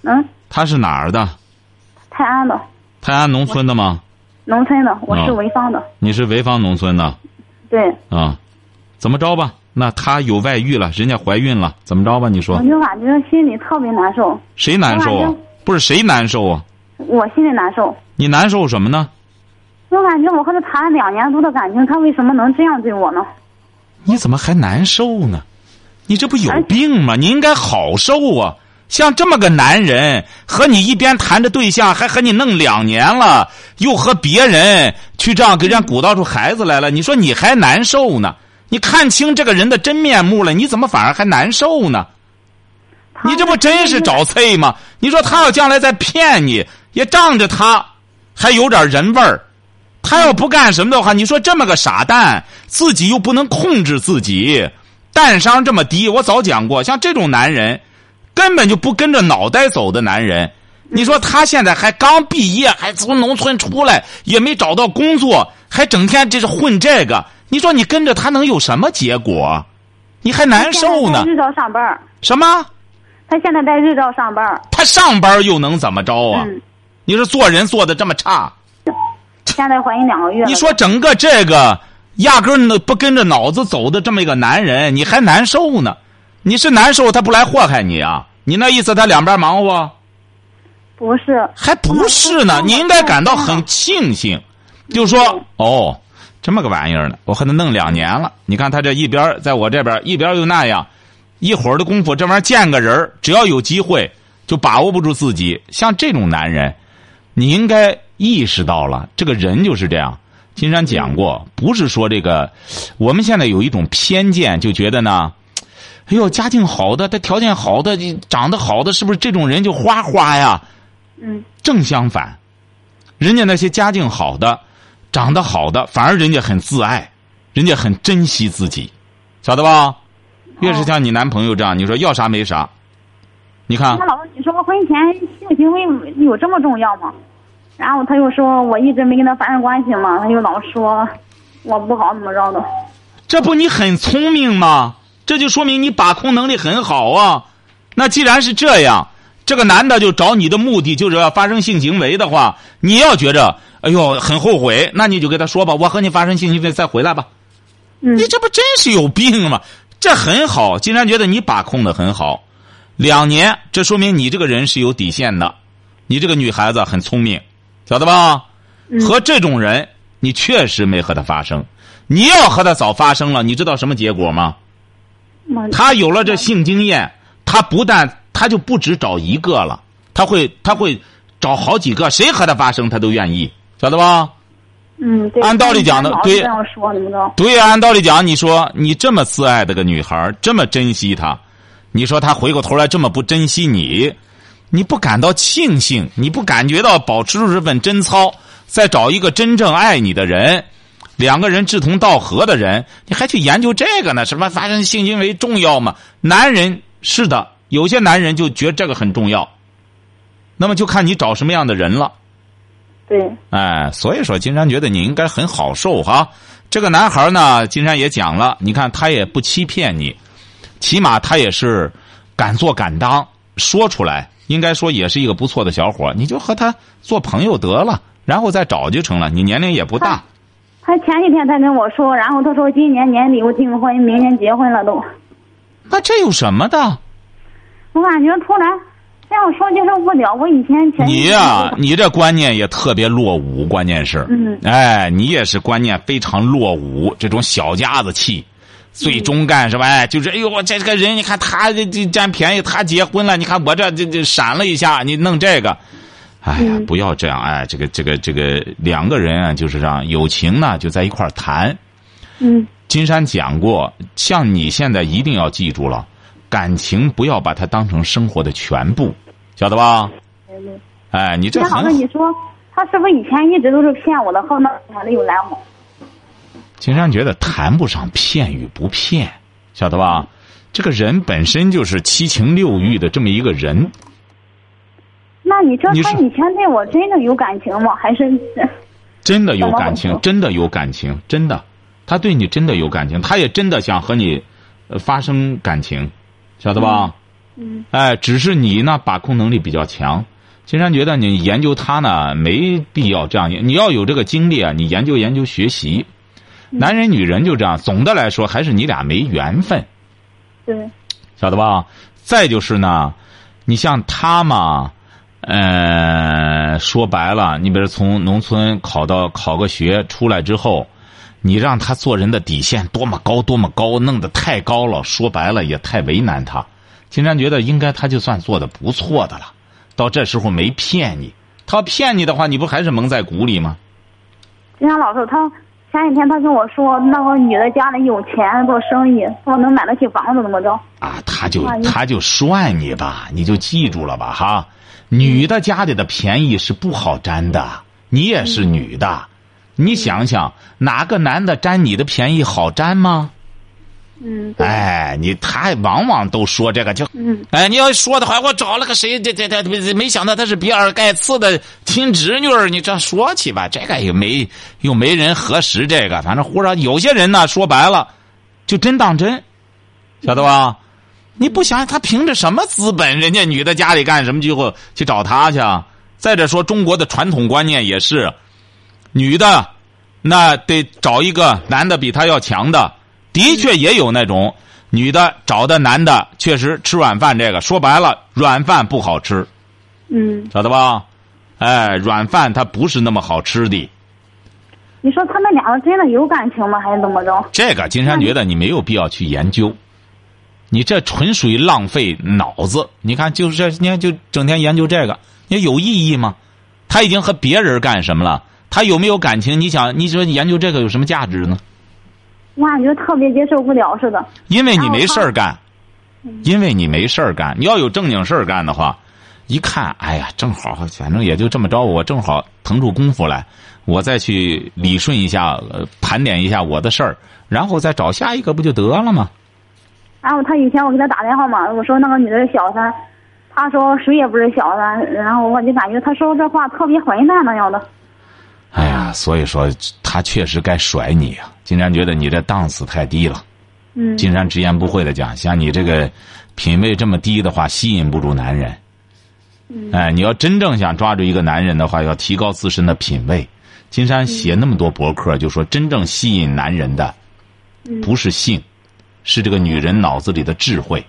嗯。他是哪儿的？泰安的。泰安农村的吗？农村的，我是潍坊的。你是潍坊农村的。对。啊，怎么着吧？那他有外遇了，人家怀孕了，怎么着吧？你说。我就感觉心里特别难受。谁难受啊？不是谁难受啊？我心里难受。你难受什么呢？我感觉我和他谈了两年多的感情，他为什么能这样对我呢？你怎么还难受呢？你这不有病吗？你应该好受啊！像这么个男人，和你一边谈着对象，还和你弄两年了，又和别人去这样给人家鼓捣出孩子来了，你说你还难受呢？你看清这个人的真面目了，你怎么反而还难受呢？你这不真是找刺吗？你说他要将来再骗你，也仗着他还有点人味儿。他要不干什么的话，你说这么个傻蛋，自己又不能控制自己，蛋商这么低。我早讲过，像这种男人。根本就不跟着脑袋走的男人，你说他现在还刚毕业，还从农村出来，也没找到工作，还整天这是混这个。你说你跟着他能有什么结果？你还难受呢。日照上班。什么？他现在在日照上班。他上班又能怎么着啊？你说做人做的这么差。现在怀孕两个月。你说整个这个压根儿不跟着脑子走的这么一个男人，你还难受呢？你是难受，他不来祸害你啊？你那意思，他两边忙活？不是，还不是呢。你应该感到很庆幸，就说哦，这么个玩意儿呢，我和他弄两年了。你看他这一边在我这边，一边又那样，一会儿的功夫，这玩意儿见个人只要有机会就把握不住自己。像这种男人，你应该意识到了，这个人就是这样。金山讲过，不是说这个，我们现在有一种偏见，就觉得呢。哎呦，家境好的，他条件好的，长得好的，是不是这种人就花花呀？嗯。正相反，人家那些家境好的、长得好的，反而人家很自爱，人家很珍惜自己，晓得吧？越是像你男朋友这样，你说要啥没啥。你看。那老师，你说婚前性行为有这么重要吗？然后他又说我一直没跟他发生关系嘛，他又老说我不好怎么着的。这不你很聪明吗？这就说明你把控能力很好啊！那既然是这样，这个男的就找你的目的就是要发生性行为的话，你要觉着哎呦很后悔，那你就跟他说吧，我和你发生性行为再回来吧。你这不真是有病吗？这很好，竟然觉得你把控的很好，两年，这说明你这个人是有底线的，你这个女孩子很聪明，晓得吧？和这种人，你确实没和他发生，你要和他早发生了，你知道什么结果吗？他有了这性经验，他不但他就不止找一个了，他会他会找好几个，谁和他发生他都愿意，晓得吧？嗯，对按道理讲的，对，对，按道理讲，你说你这么自爱的个女孩，这么珍惜她，你说她回过头来这么不珍惜你，你不感到庆幸？你不感觉到保持住这份贞操，再找一个真正爱你的人？两个人志同道合的人，你还去研究这个呢？什么发生性行为重要吗？男人是的，有些男人就觉得这个很重要。那么就看你找什么样的人了。对。哎，所以说，金山觉得你应该很好受哈。这个男孩呢，金山也讲了，你看他也不欺骗你，起码他也是敢做敢当，说出来，应该说也是一个不错的小伙。你就和他做朋友得了，然后再找就成了。你年龄也不大。他前几天才跟我说，然后他说今年年底我订婚，明年结婚了都。那这有什么的？我感觉突然这样说接受不了。我以前前你呀、你这观念也特别落伍，关键是，嗯哎，你也是观念非常落伍，这种小家子气，最终干是吧？哎，就是哎呦，我这个人，你看他这这占便宜，他结婚了，你看我这这这闪了一下，你弄这个，哎呀，嗯不要这样，哎，这个这个这个两个人啊，就是让友情呢就在一块儿谈。嗯金山讲过，像你现在一定要记住了，感情不要把它当成生活的全部，晓得吧？哎，你这那老师，很你说他是不是以前一直都是骗我的？后那我的又来我。金山觉得谈不上骗与不骗，晓得吧？这个人本身就是七情六欲的这么一个人，那你说他以前对我真的有感情吗？还是真的有感情，真的有感情，真的，他对你真的有感情，他也真的想和你呃发生感情，晓得吧？嗯哎，只是你呢把控能力比较强。金山觉得你研究他呢没必要这样，你要有这个精力啊，你研究研究学习。男人女人就这样，总的来说还是你俩没缘分。对晓得吧？再就是呢，你像他嘛，呃，说白了，你比如从农村考到考个学出来之后，你让他做人的底线多么高多么高，弄得太高了，说白了也太为难他。金山觉得应该他就算做的不错的了，到这时候没骗你，他要骗你的话，你不还是蒙在鼓里吗？金山老师，他前几天他跟我说，那个女的家里有钱，做生意，说能买得起房子，怎么着？啊，他就他就涮你吧，你就记住了吧哈。女的家里的便宜是不好占的，你也是女的，你想想哪个男的占你的便宜好占吗？嗯，哎，你他往往都说这个就，嗯哎，你要说的话，我找了个谁，这这这没没想到他是比尔盖茨的亲侄女儿，你这说起吧，这个也没又没人核实这个，反正忽然。有些人呢，说白了，就真当真，晓得吧？你不想想他凭着什么资本？人家女的家里干什么去后去找他去啊？再者说，中国的传统观念也是，女的那得找一个男的比她要强的。的确也有那种女的找的男的，确实吃软饭。这个说白了，软饭不好吃，嗯，晓得吧？哎，软饭它不是那么好吃的。你说他们两个真的有感情吗？还是怎么着？这个金山觉得你没有必要去研究，你这纯属于浪费脑子。你看，就是这，你看就整天研究这个，你有意义吗？他已经和别人干什么了？他有没有感情？你想，你说研究这个有什么价值呢？我感觉特别接受不了似的。因为你没事儿干，因为你没事儿干。你要有正经事儿干的话，一看，哎呀，正好，反正也就这么着，我正好腾出功夫来，我再去理顺一下，呃盘点一下我的事儿，然后再找下一个，不就得了吗？然后他以前我给他打电话嘛，我说那个女的是小三，他说谁也不是小三，然后我就感觉他说这话特别混蛋那样的。哎呀，所以说他确实该甩你啊！金山觉得你这档次太低了。嗯，金山直言不讳的讲，像你这个品位这么低的话，吸引不住男人。哎，你要真正想抓住一个男人的话，要提高自身的品位。金山写那么多博客，就说真正吸引男人的，不是性，是这个女人脑子里的智慧。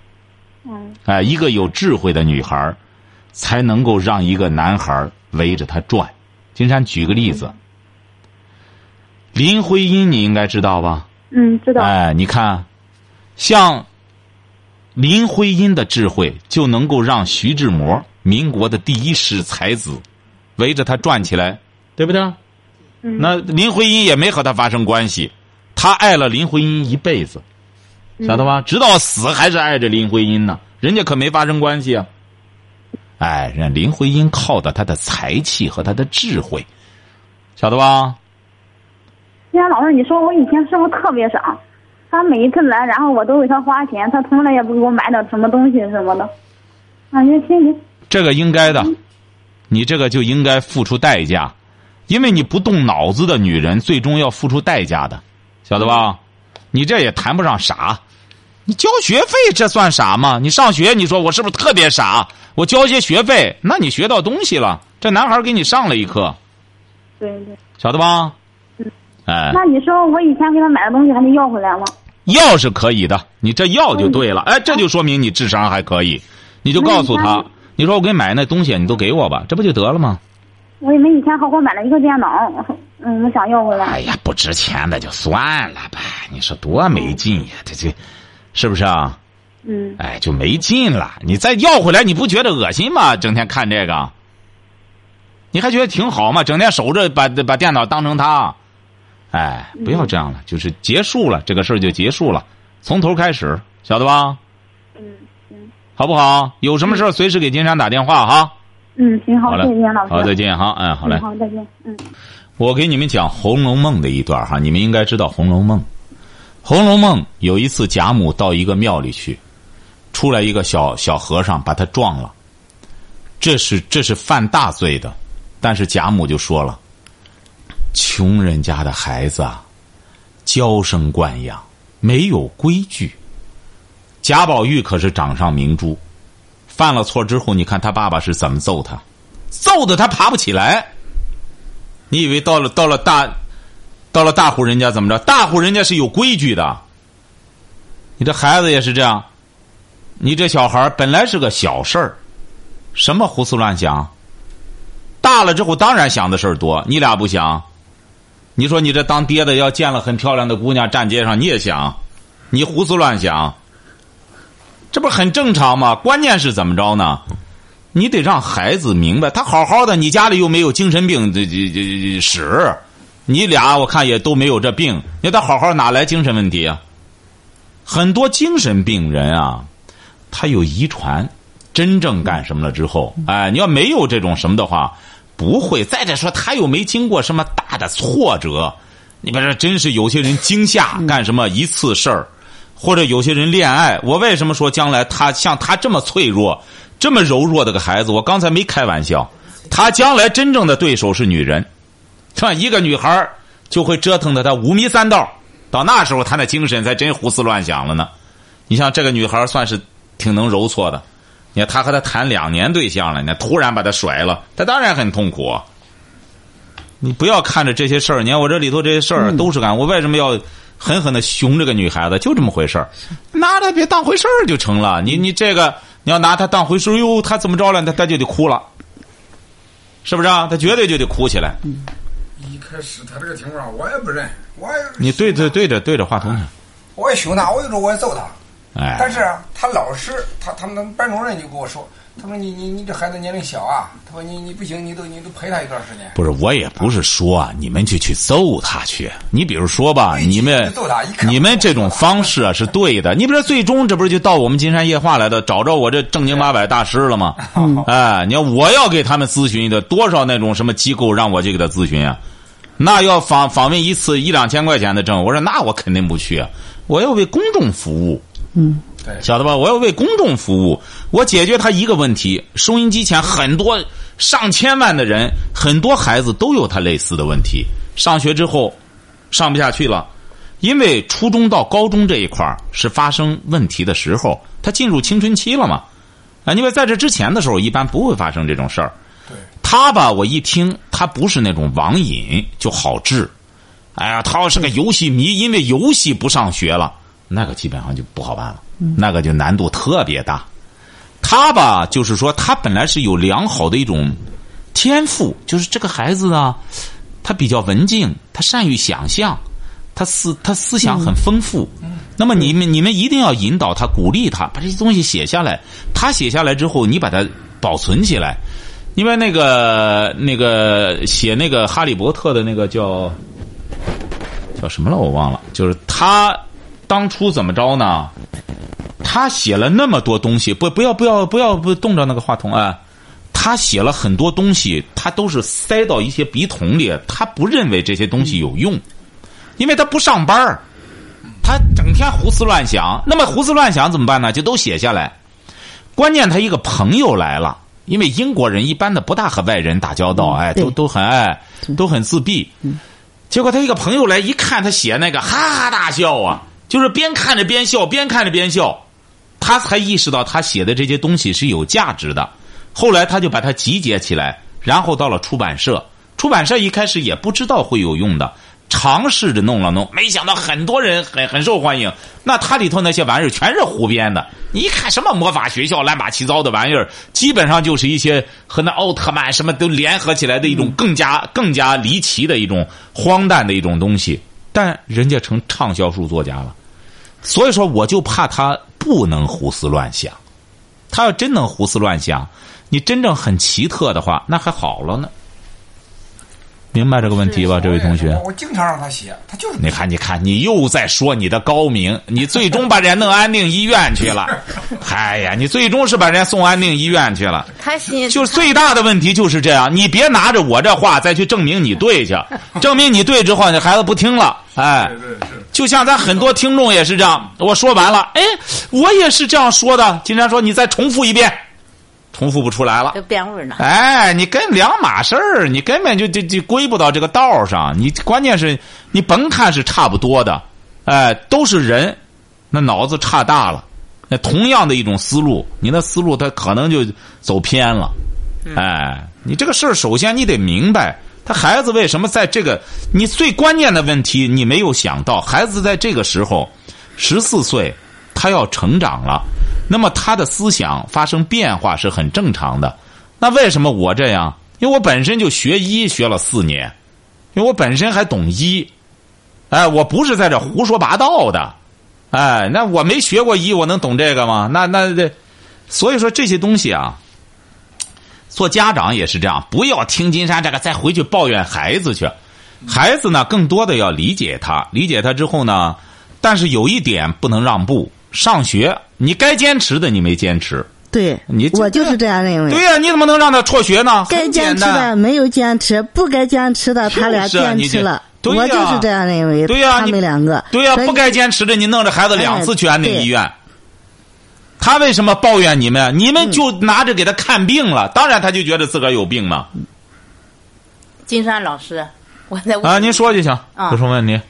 嗯哎，一个有智慧的女孩儿才能够让一个男孩儿围着她转。金山举个例子，林徽因你应该知道吧？嗯，知道。哎，你看，像林徽因的智慧，就能够让徐志摩，民国的第一世才子，围着他转起来，对不对？嗯那林徽因也没和他发生关系，他爱了林徽因一辈子，晓得吧？直到死还是爱着林徽因呢，人家可没发生关系啊。哎，人林徽因靠的她的才气和她的智慧，晓得吧？既然老师你说我以前是不是特别傻？他每一次来，然后我都为他花钱，他从来也不给我买点什么东西什么的，感觉心里这个应该的，你这个就应该付出代价，因为你不动脑子的女人，最终要付出代价的，晓得吧？你这也谈不上傻，你交学费这算傻吗？你上学，你说我是不是特别傻？我交些学费，那你学到东西了，这男孩给你上了一课，对对。晓得吧？哎，那你说我以前给他买的东西还能要回来吗？要是可以的，你这要就对了。哎，这就说明你智商还可以。你就告诉他，你说我给你买那东西，你都给我吧，这不就得了吗？我也没以前还给我买了一个电脑，嗯，我想要回来。哎呀，不值钱的就算了吧，你说多没劲呀，这这，是不是啊？嗯。哎，就没劲了。你再要回来，你不觉得恶心吗？整天看这个，你还觉得挺好吗？整天守着把把电脑当成他，哎，不要这样了，就是结束了，这个事儿就结束了，从头开始，晓得吧？嗯行。好不好？有什么事儿随时给金山打电话哈。嗯，行，好，谢谢老师。好，再见哈，哎，好嘞。好，再见。嗯。我给你们讲《红楼梦》的一段哈，你们应该知道《红楼梦》。《红楼梦》有一次贾母到一个庙里去，出来一个小小和尚把他撞了，这是这是犯大罪的，但是贾母就说了：“穷人家的孩子啊，娇生惯养，没有规矩。”贾宝玉可是掌上明珠，犯了错之后，你看他爸爸是怎么揍他，揍的他爬不起来。你以为到了到了大，到了大户人家怎么着？大户人家是有规矩的。你这孩子也是这样，你这小孩本来是个小事儿，什么胡思乱想？大了之后当然想的事儿多，你俩不想？你说你这当爹的要见了很漂亮的姑娘站街上，你也想？你胡思乱想，这不很正常吗？关键是怎么着呢？你得让孩子明白，他好好的，你家里又没有精神病这这这史，你俩我看也都没有这病，你他好好哪来精神问题啊？很多精神病人啊，他有遗传，真正干什么了之后，哎，你要没有这种什么的话，不会。再者说，他又没经过什么大的挫折，你别说，真是有些人惊吓干什么一次事儿，或者有些人恋爱，我为什么说将来他像他这么脆弱？这么柔弱的个孩子，我刚才没开玩笑。他将来真正的对手是女人，是吧？一个女孩就会折腾的他五迷三道，到那时候他那精神才真胡思乱想了呢。你像这个女孩算是挺能揉搓的，你看他和他谈两年对象了，你看突然把他甩了，他当然很痛苦。你不要看着这些事儿，你看我这里头这些事儿都是干，我为什么要狠狠的熊这个女孩子？就这么回事儿，拿他别当回事儿就成了。你你这个。你要拿他当回事哟，他怎么着了？他他就得哭了，是不是啊？他绝对就得哭起来。一开始他这个情况我也不认，我也你对着对着对着话筒去。我也凶他，我有时候我也揍他。哎，但是啊，他老师，他他们班主任就跟我说，他说你你你这孩子年龄小啊，他说你你不行，你都你都陪他一段时间。不是，我也不是说啊，你们就去揍他去。你比如说吧，你们你们这种方式啊是对的。你比如说，最终这不是就到我们金山夜话来的，找着我这正经八百大师了吗？哎，你看我要给他们咨询的多少那种什么机构让我去给他咨询啊？那要访访问一次一两千块钱的证，我说那我肯定不去啊，我要为公众服务。嗯，对，晓得吧？我要为公众服务，我解决他一个问题。收音机前很多上千万的人，很多孩子都有他类似的问题。上学之后，上不下去了，因为初中到高中这一块是发生问题的时候，他进入青春期了嘛。啊，因为在这之前的时候，一般不会发生这种事他吧，我一听，他不是那种网瘾就好治。哎呀，他要是个游戏迷，因为游戏不上学了。那个基本上就不好办了，那个就难度特别大。他吧，就是说他本来是有良好的一种天赋，就是这个孩子啊，他比较文静，他善于想象，他思他思想很丰富。那么你们你们一定要引导他，鼓励他，把这些东西写下来。他写下来之后，你把它保存起来。因为那个那个写那个《哈利波特》的那个叫叫什么了，我忘了，就是他。当初怎么着呢？他写了那么多东西，不不要不要不要不冻着那个话筒啊！他写了很多东西，他都是塞到一些笔筒里，他不认为这些东西有用，因为他不上班他整天胡思乱想。那么胡思乱想怎么办呢？就都写下来。关键他一个朋友来了，因为英国人一般的不大和外人打交道，哎，都都很爱，都很自闭。结果他一个朋友来一看，他写那个，哈哈大笑啊。就是边看着边笑，边看着边笑，他才意识到他写的这些东西是有价值的。后来他就把它集结起来，然后到了出版社。出版社一开始也不知道会有用的，尝试着弄了弄，没想到很多人很很受欢迎。那他里头那些玩意儿全是胡编的，你一看什么魔法学校、乱七糟的玩意儿，基本上就是一些和那奥特曼什么都联合起来的一种更加更加离奇的一种荒诞的一种东西。但人家成畅销书作家了，所以说我就怕他不能胡思乱想。他要真能胡思乱想，你真正很奇特的话，那还好了呢。明白这个问题吧，这位同学？我经常让他写，他就是。你看，你看，你又在说你的高明，你最终把人家弄安定医院去了。哎呀，你最终是把人家送安定医院去了。他心就最大的问题就是这样，你别拿着我这话再去证明你对去，证明你对之后，你孩子不听了。哎，就像咱很多听众也是这样，我说完了，哎，我也是这样说的。经常说你再重复一遍。重复不出来了，变味了。哎，你跟两码事儿，你根本就就就归不到这个道上。你关键是，你甭看是差不多的，哎，都是人，那脑子差大了。那同样的一种思路，你那思路他可能就走偏了。哎，你这个事儿，首先你得明白，他孩子为什么在这个你最关键的问题，你没有想到，孩子在这个时候十四岁，他要成长了。那么他的思想发生变化是很正常的。那为什么我这样？因为我本身就学医学了四年，因为我本身还懂医。哎，我不是在这胡说八道的。哎，那我没学过医，我能懂这个吗？那那这，所以说这些东西啊，做家长也是这样，不要听金山这个再回去抱怨孩子去。孩子呢，更多的要理解他，理解他之后呢，但是有一点不能让步。上学，你该坚持的你没坚持。对，你我就是这样认为。对呀，你怎么能让他辍学呢？该坚持的没有坚持，不该坚持的他俩坚持了。我就是这样认为。对呀，他们两个。对呀，不该坚持的，你弄着孩子两次去安定医院。他为什么抱怨你们？你们就拿着给他看病了，当然他就觉得自个儿有病嘛。金山老师，我在啊，您说就行，有什么问题？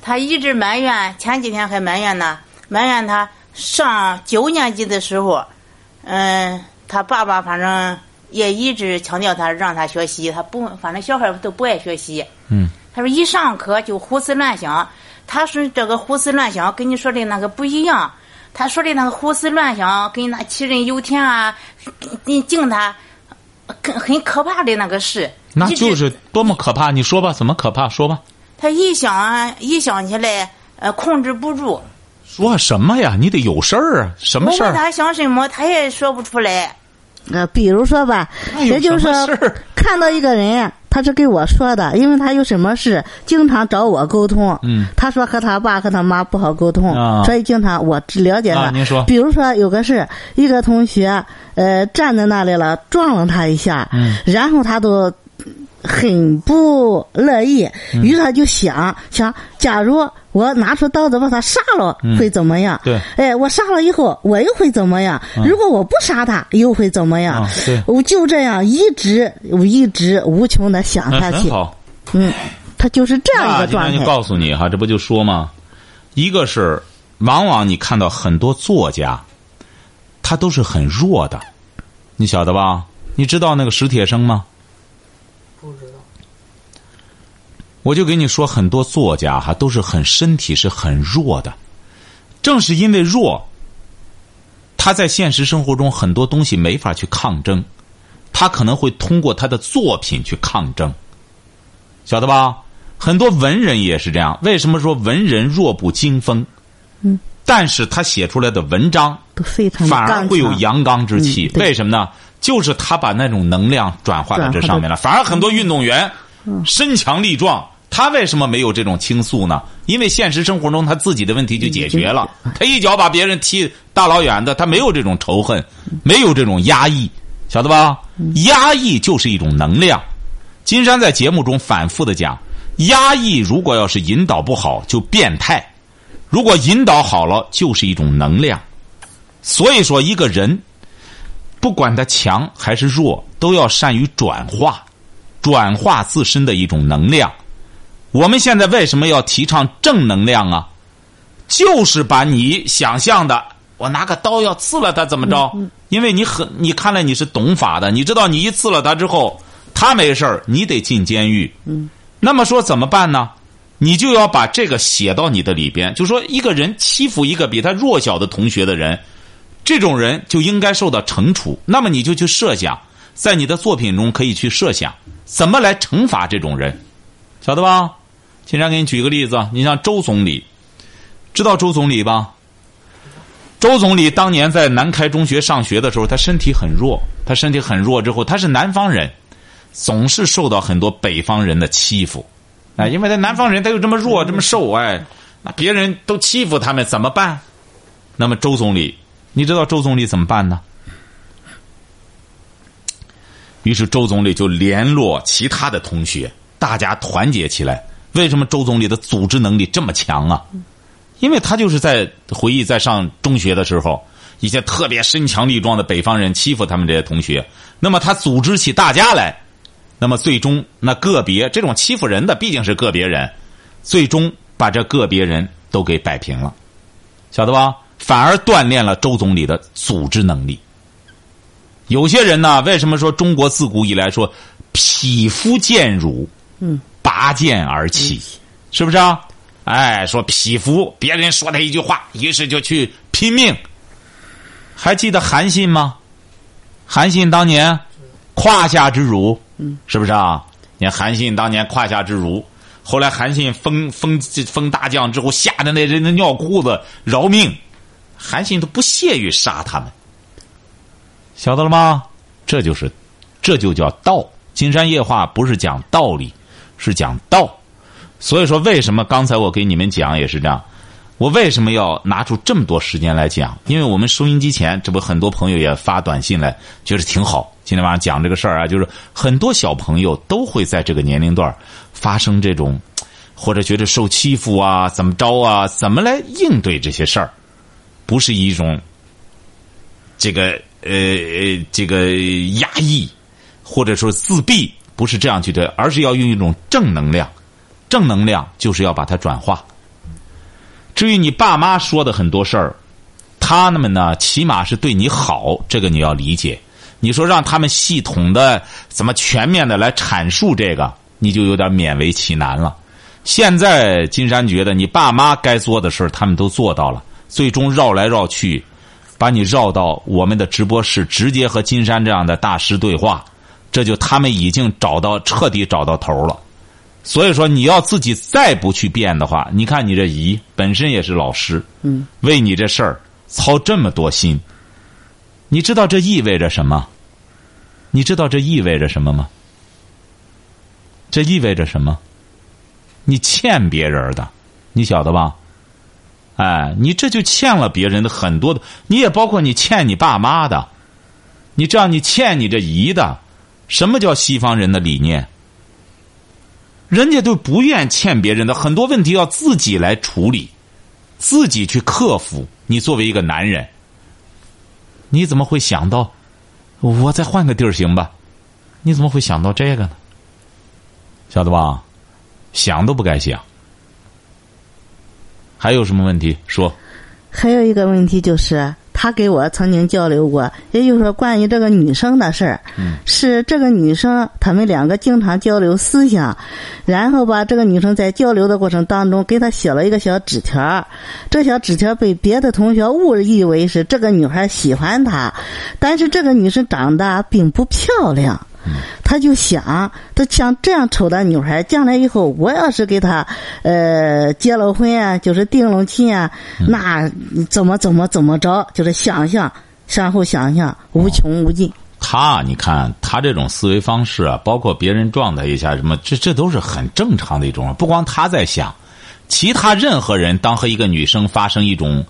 他一直埋怨，前几天还埋怨呢。埋怨他上九年级的时候，嗯，他爸爸反正也一直强调他让他学习，他不，反正小孩都不爱学习。嗯。他说一上课就胡思乱想，他说这个胡思乱想跟你说的那个不一样。他说的那个胡思乱想跟那杞人忧天啊，你敬他，很很可怕的那个事。那就是多么可怕！你说吧，怎么可怕？说吧。他一想一想起来，呃，控制不住。说什么呀？你得有事儿啊！什么事儿？我问他想什么，他也说不出来。呃，比如说吧，也就是说，看到一个人，他是跟我说的，因为他有什么事，经常找我沟通。嗯。他说和他爸和他妈不好沟通，所以经常我只了解他。您说。比如说有个事，一个同学呃站在那里了，撞了他一下，嗯，然后他都很不乐意，于是他就想想，假如。我拿出刀子把他杀了，会怎么样？对，哎，我杀了以后，我又会怎么样？如果我不杀他，又会怎么样？对，我就这样一直一直无穷的想下去。好，嗯，他就是这样一个状态。就告诉你哈，这不就说吗？一个是，往往你看到很多作家，他都是很弱的，你晓得吧？你知道那个史铁生吗？不知道。我就给你说，很多作家哈都是很身体是很弱的，正是因为弱，他在现实生活中很多东西没法去抗争，他可能会通过他的作品去抗争，晓得吧？很多文人也是这样。为什么说文人弱不禁风？嗯，但是他写出来的文章都非常反而会有阳刚之气。为什么呢？就是他把那种能量转化到这上面了。反而很多运动员身强力壮。他为什么没有这种倾诉呢？因为现实生活中他自己的问题就解决了，他一脚把别人踢大老远的，他没有这种仇恨，没有这种压抑，晓得吧？压抑就是一种能量。金山在节目中反复的讲，压抑如果要是引导不好就变态，如果引导好了就是一种能量。所以说，一个人不管他强还是弱，都要善于转化，转化自身的一种能量。我们现在为什么要提倡正能量啊？就是把你想象的，我拿个刀要刺了他怎么着？因为你很，你看来你是懂法的，你知道你一刺了他之后，他没事儿，你得进监狱。嗯，那么说怎么办呢？你就要把这个写到你的里边，就说一个人欺负一个比他弱小的同学的人，这种人就应该受到惩处。那么你就去设想，在你的作品中可以去设想怎么来惩罚这种人，晓得吧？金山给你举个例子，你像周总理，知道周总理吧？周总理当年在南开中学上学的时候，他身体很弱，他身体很弱之后，他是南方人，总是受到很多北方人的欺负。哎，因为他南方人，他又这么弱，这么瘦，哎，那别人都欺负他们，怎么办？那么周总理，你知道周总理怎么办呢？于是周总理就联络其他的同学，大家团结起来。为什么周总理的组织能力这么强啊？因为他就是在回忆在上中学的时候，一些特别身强力壮的北方人欺负他们这些同学，那么他组织起大家来。那么最终，那个别这种欺负人的毕竟是个别人，最终把这个别人都给摆平了，晓得吧？反而锻炼了周总理的组织能力。有些人呢，为什么说中国自古以来说匹夫见辱，嗯，拔剑而起，是不是啊？哎，说匹夫，别人说他一句话，于是就去拼命。还记得韩信吗？韩信当年胯下之辱。嗯，是不是啊？你看韩信当年胯下之辱，后来韩信封封封大将之后，吓得那人的尿裤子饶命，韩信都不屑于杀他们，晓得了吗？这就是，这就叫道。金山夜话不是讲道理，是讲道。所以说，为什么刚才我给你们讲也是这样？我为什么要拿出这么多时间来讲？因为我们收音机前，这不很多朋友也发短信来，觉得挺好。今天晚上讲这个事儿啊，就是很多小朋友都会在这个年龄段发生这种，或者觉得受欺负啊，怎么着啊，怎么来应对这些事儿？不是一种这个呃这个压抑，或者说自闭，不是这样去的，而是要用一种正能量。正能量就是要把它转化。至于你爸妈说的很多事儿，他们呢，起码是对你好，这个你要理解。你说让他们系统的、怎么全面的来阐述这个，你就有点勉为其难了。现在金山觉得，你爸妈该做的事儿，他们都做到了。最终绕来绕去，把你绕到我们的直播室，直接和金山这样的大师对话，这就他们已经找到彻底找到头了。所以说，你要自己再不去变的话，你看你这姨本身也是老师，嗯，为你这事儿操这么多心，你知道这意味着什么？你知道这意味着什么吗？这意味着什么？你欠别人的，你晓得吧？哎，你这就欠了别人的很多的，你也包括你欠你爸妈的，你这样你欠你这姨的，什么叫西方人的理念？人家都不愿欠别人的很多问题要自己来处理，自己去克服。你作为一个男人，你怎么会想到我再换个地儿行吧？你怎么会想到这个呢？晓得吧？想都不该想。还有什么问题说？还有一个问题就是。他给我曾经交流过，也就是说关于这个女生的事儿，是这个女生他们两个经常交流思想，然后吧，这个女生在交流的过程当中给他写了一个小纸条，这小纸条被别的同学误以为是这个女孩喜欢他，但是这个女生长得并不漂亮。他就想，他像这样丑的女孩，将来以后我要是给她呃结了婚啊，就是定了亲啊，那怎么怎么怎么着，就是想象，然后想象无穷无尽。他，你看他这种思维方式啊，包括别人撞他一下什么，这这都是很正常的一种。不光他在想，其他任何人当和一个女生发生一种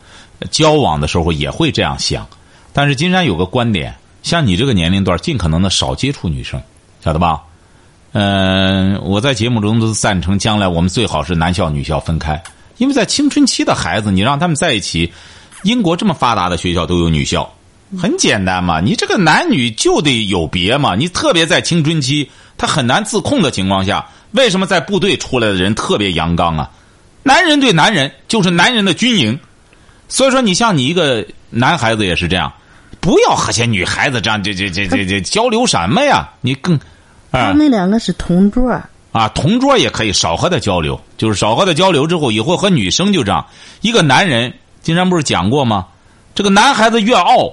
交往的时候，也会这样想。但是金山有个观点。像你这个年龄段，尽可能的少接触女生，晓得吧？嗯，我在节目中都赞成，将来我们最好是男校女校分开，因为在青春期的孩子，你让他们在一起，英国这么发达的学校都有女校，很简单嘛。你这个男女就得有别嘛。你特别在青春期，他很难自控的情况下，为什么在部队出来的人特别阳刚啊？男人对男人就是男人的军营，所以说你像你一个男孩子也是这样，不要和些女孩子这样这这这这这交流什么呀？你更啊他们两个是同桌，啊，同桌也可以少和他交流，就是少和他交流之后，以后和女生就这样。一个男人，金山不是讲过吗？这个男孩子越傲，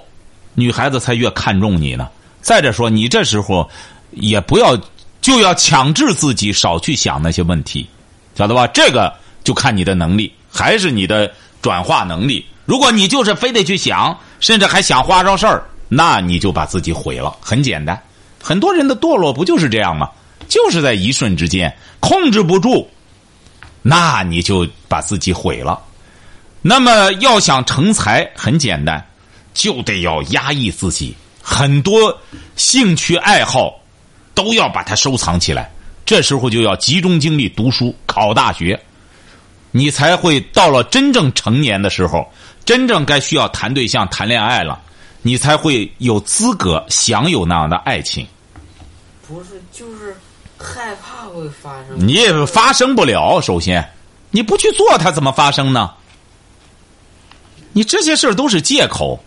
女孩子才越看重你呢。再者说，你这时候也不要就要强制自己少去想那些问题，晓得吧？这个就看你的能力，还是你的转化能力。如果你就是非得去想，甚至还想花招事儿，那你就把自己毁了。很简单，很多人的堕落不就是这样吗？就是在一瞬之间控制不住，那你就把自己毁了。那么要想成才，很简单，就得要压抑自己，很多兴趣爱好都要把它收藏起来。这时候就要集中精力读书、考大学，你才会到了真正成年的时候，真正该需要谈对象、谈恋爱了，你才会有资格享有那样的爱情。不是，就是害怕会发生。你也发生不了。首先，你不去做，它怎么发生呢？你这些事儿都是借口。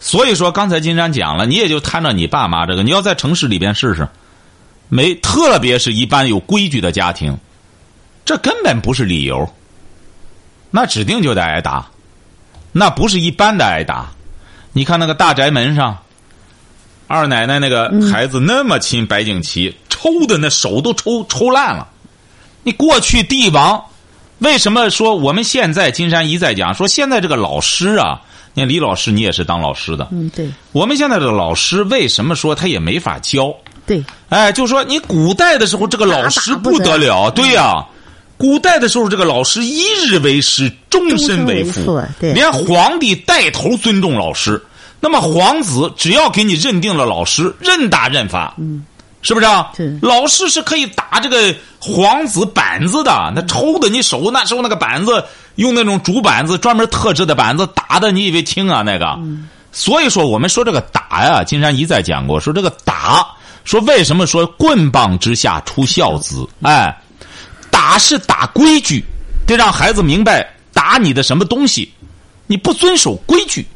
所以说，刚才金山讲了，你也就摊着你爸妈这个，你要在城市里边试试，没，特别是一般有规矩的家庭，这根本不是理由，那指定就得挨打，那不是一般的挨打。你看那个大宅门上，二奶奶那个孩子那么亲白景琦，抽的那手都抽抽烂了。你过去帝王，为什么说我们现在金山一再讲说现在这个老师啊？你看李老师，你也是当老师的。嗯，对我们现在的老师为什么说他也没法教？对，哎，就说你古代的时候，这个老师不得了，对呀、古代的时候，这个老师一日为师，终身为父连皇帝带头尊重老师。那么皇子只要给你认定了老师，任打任罚，嗯，是不是啊？是老师是可以打这个皇子板子的，那抽的你手那时候那个板子用那种竹板子，专门特制的板子打的，你以为轻啊？那个，所以说我们说这个打呀，金山一再讲过，说这个打，说为什么说棍棒之下出孝子？哎，打是打规矩，得让孩子明白打你的什么东西，你不遵守规矩。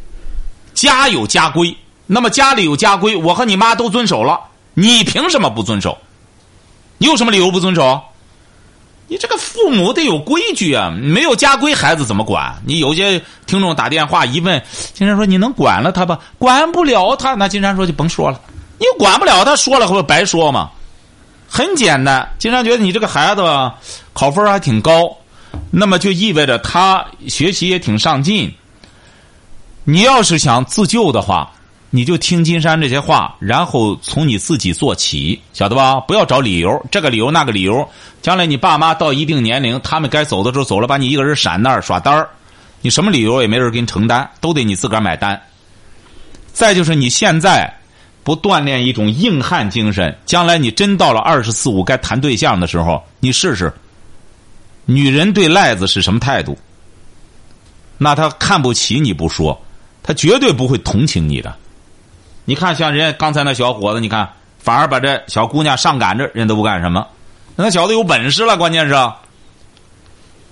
家有家规，那么家里有家规，我和你妈都遵守了，你凭什么不遵守？你有什么理由不遵守？你这个父母得有规矩啊，没有家规，孩子怎么管？你有些听众打电话一问，金山说你能管了他吧？管不了他，那金山说就甭说了，你管不了他，说了会白说吗？很简单，金山觉得你这个孩子，考分还挺高，那么就意味着他学习也挺上进。你要是想自救的话，你就听金山这些话，然后从你自己做起，晓得吧？不要找理由，这个理由那个理由。将来你爸妈到一定年龄，他们该走的时候走了，把你一个人闪那儿耍单儿，你什么理由也没人给你承担，都得你自个儿买单。再就是你现在不锻炼一种硬汉精神，将来你真到了二十四五该谈对象的时候，你试试，女人对赖子是什么态度？那她看不起你不说，她绝对不会同情你的。你看，像人家刚才那小伙子，你看反而把这小姑娘上赶着，人都不干什么。那小子有本事了，关键是，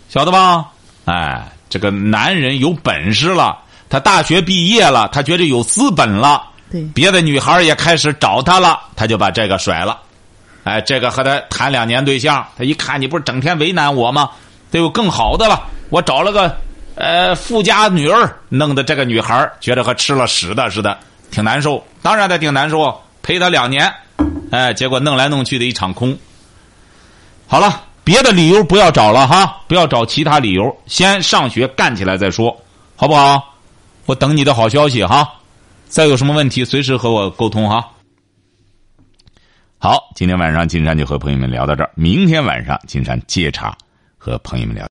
晓得吧？哎，这个男人有本事了，他大学毕业了，他觉得有资本了，别的女孩也开始找他了，他就把这个甩了。哎，这个和他谈两年对象，他一看你不是整天为难我吗？得有更好的了，我找了个呃富家女儿，弄得这个女孩觉得和吃了屎的似的，挺难受。当然他挺难受，陪他两年，哎，结果弄来弄去的一场空。好了，别的理由不要找了哈，不要找其他理由，先上学干起来再说，好不好？我等你的好消息哈。再有什么问题，随时和我沟通哈。好，今天晚上金山就和朋友们聊到这儿，明天晚上金山接茬和朋友们聊。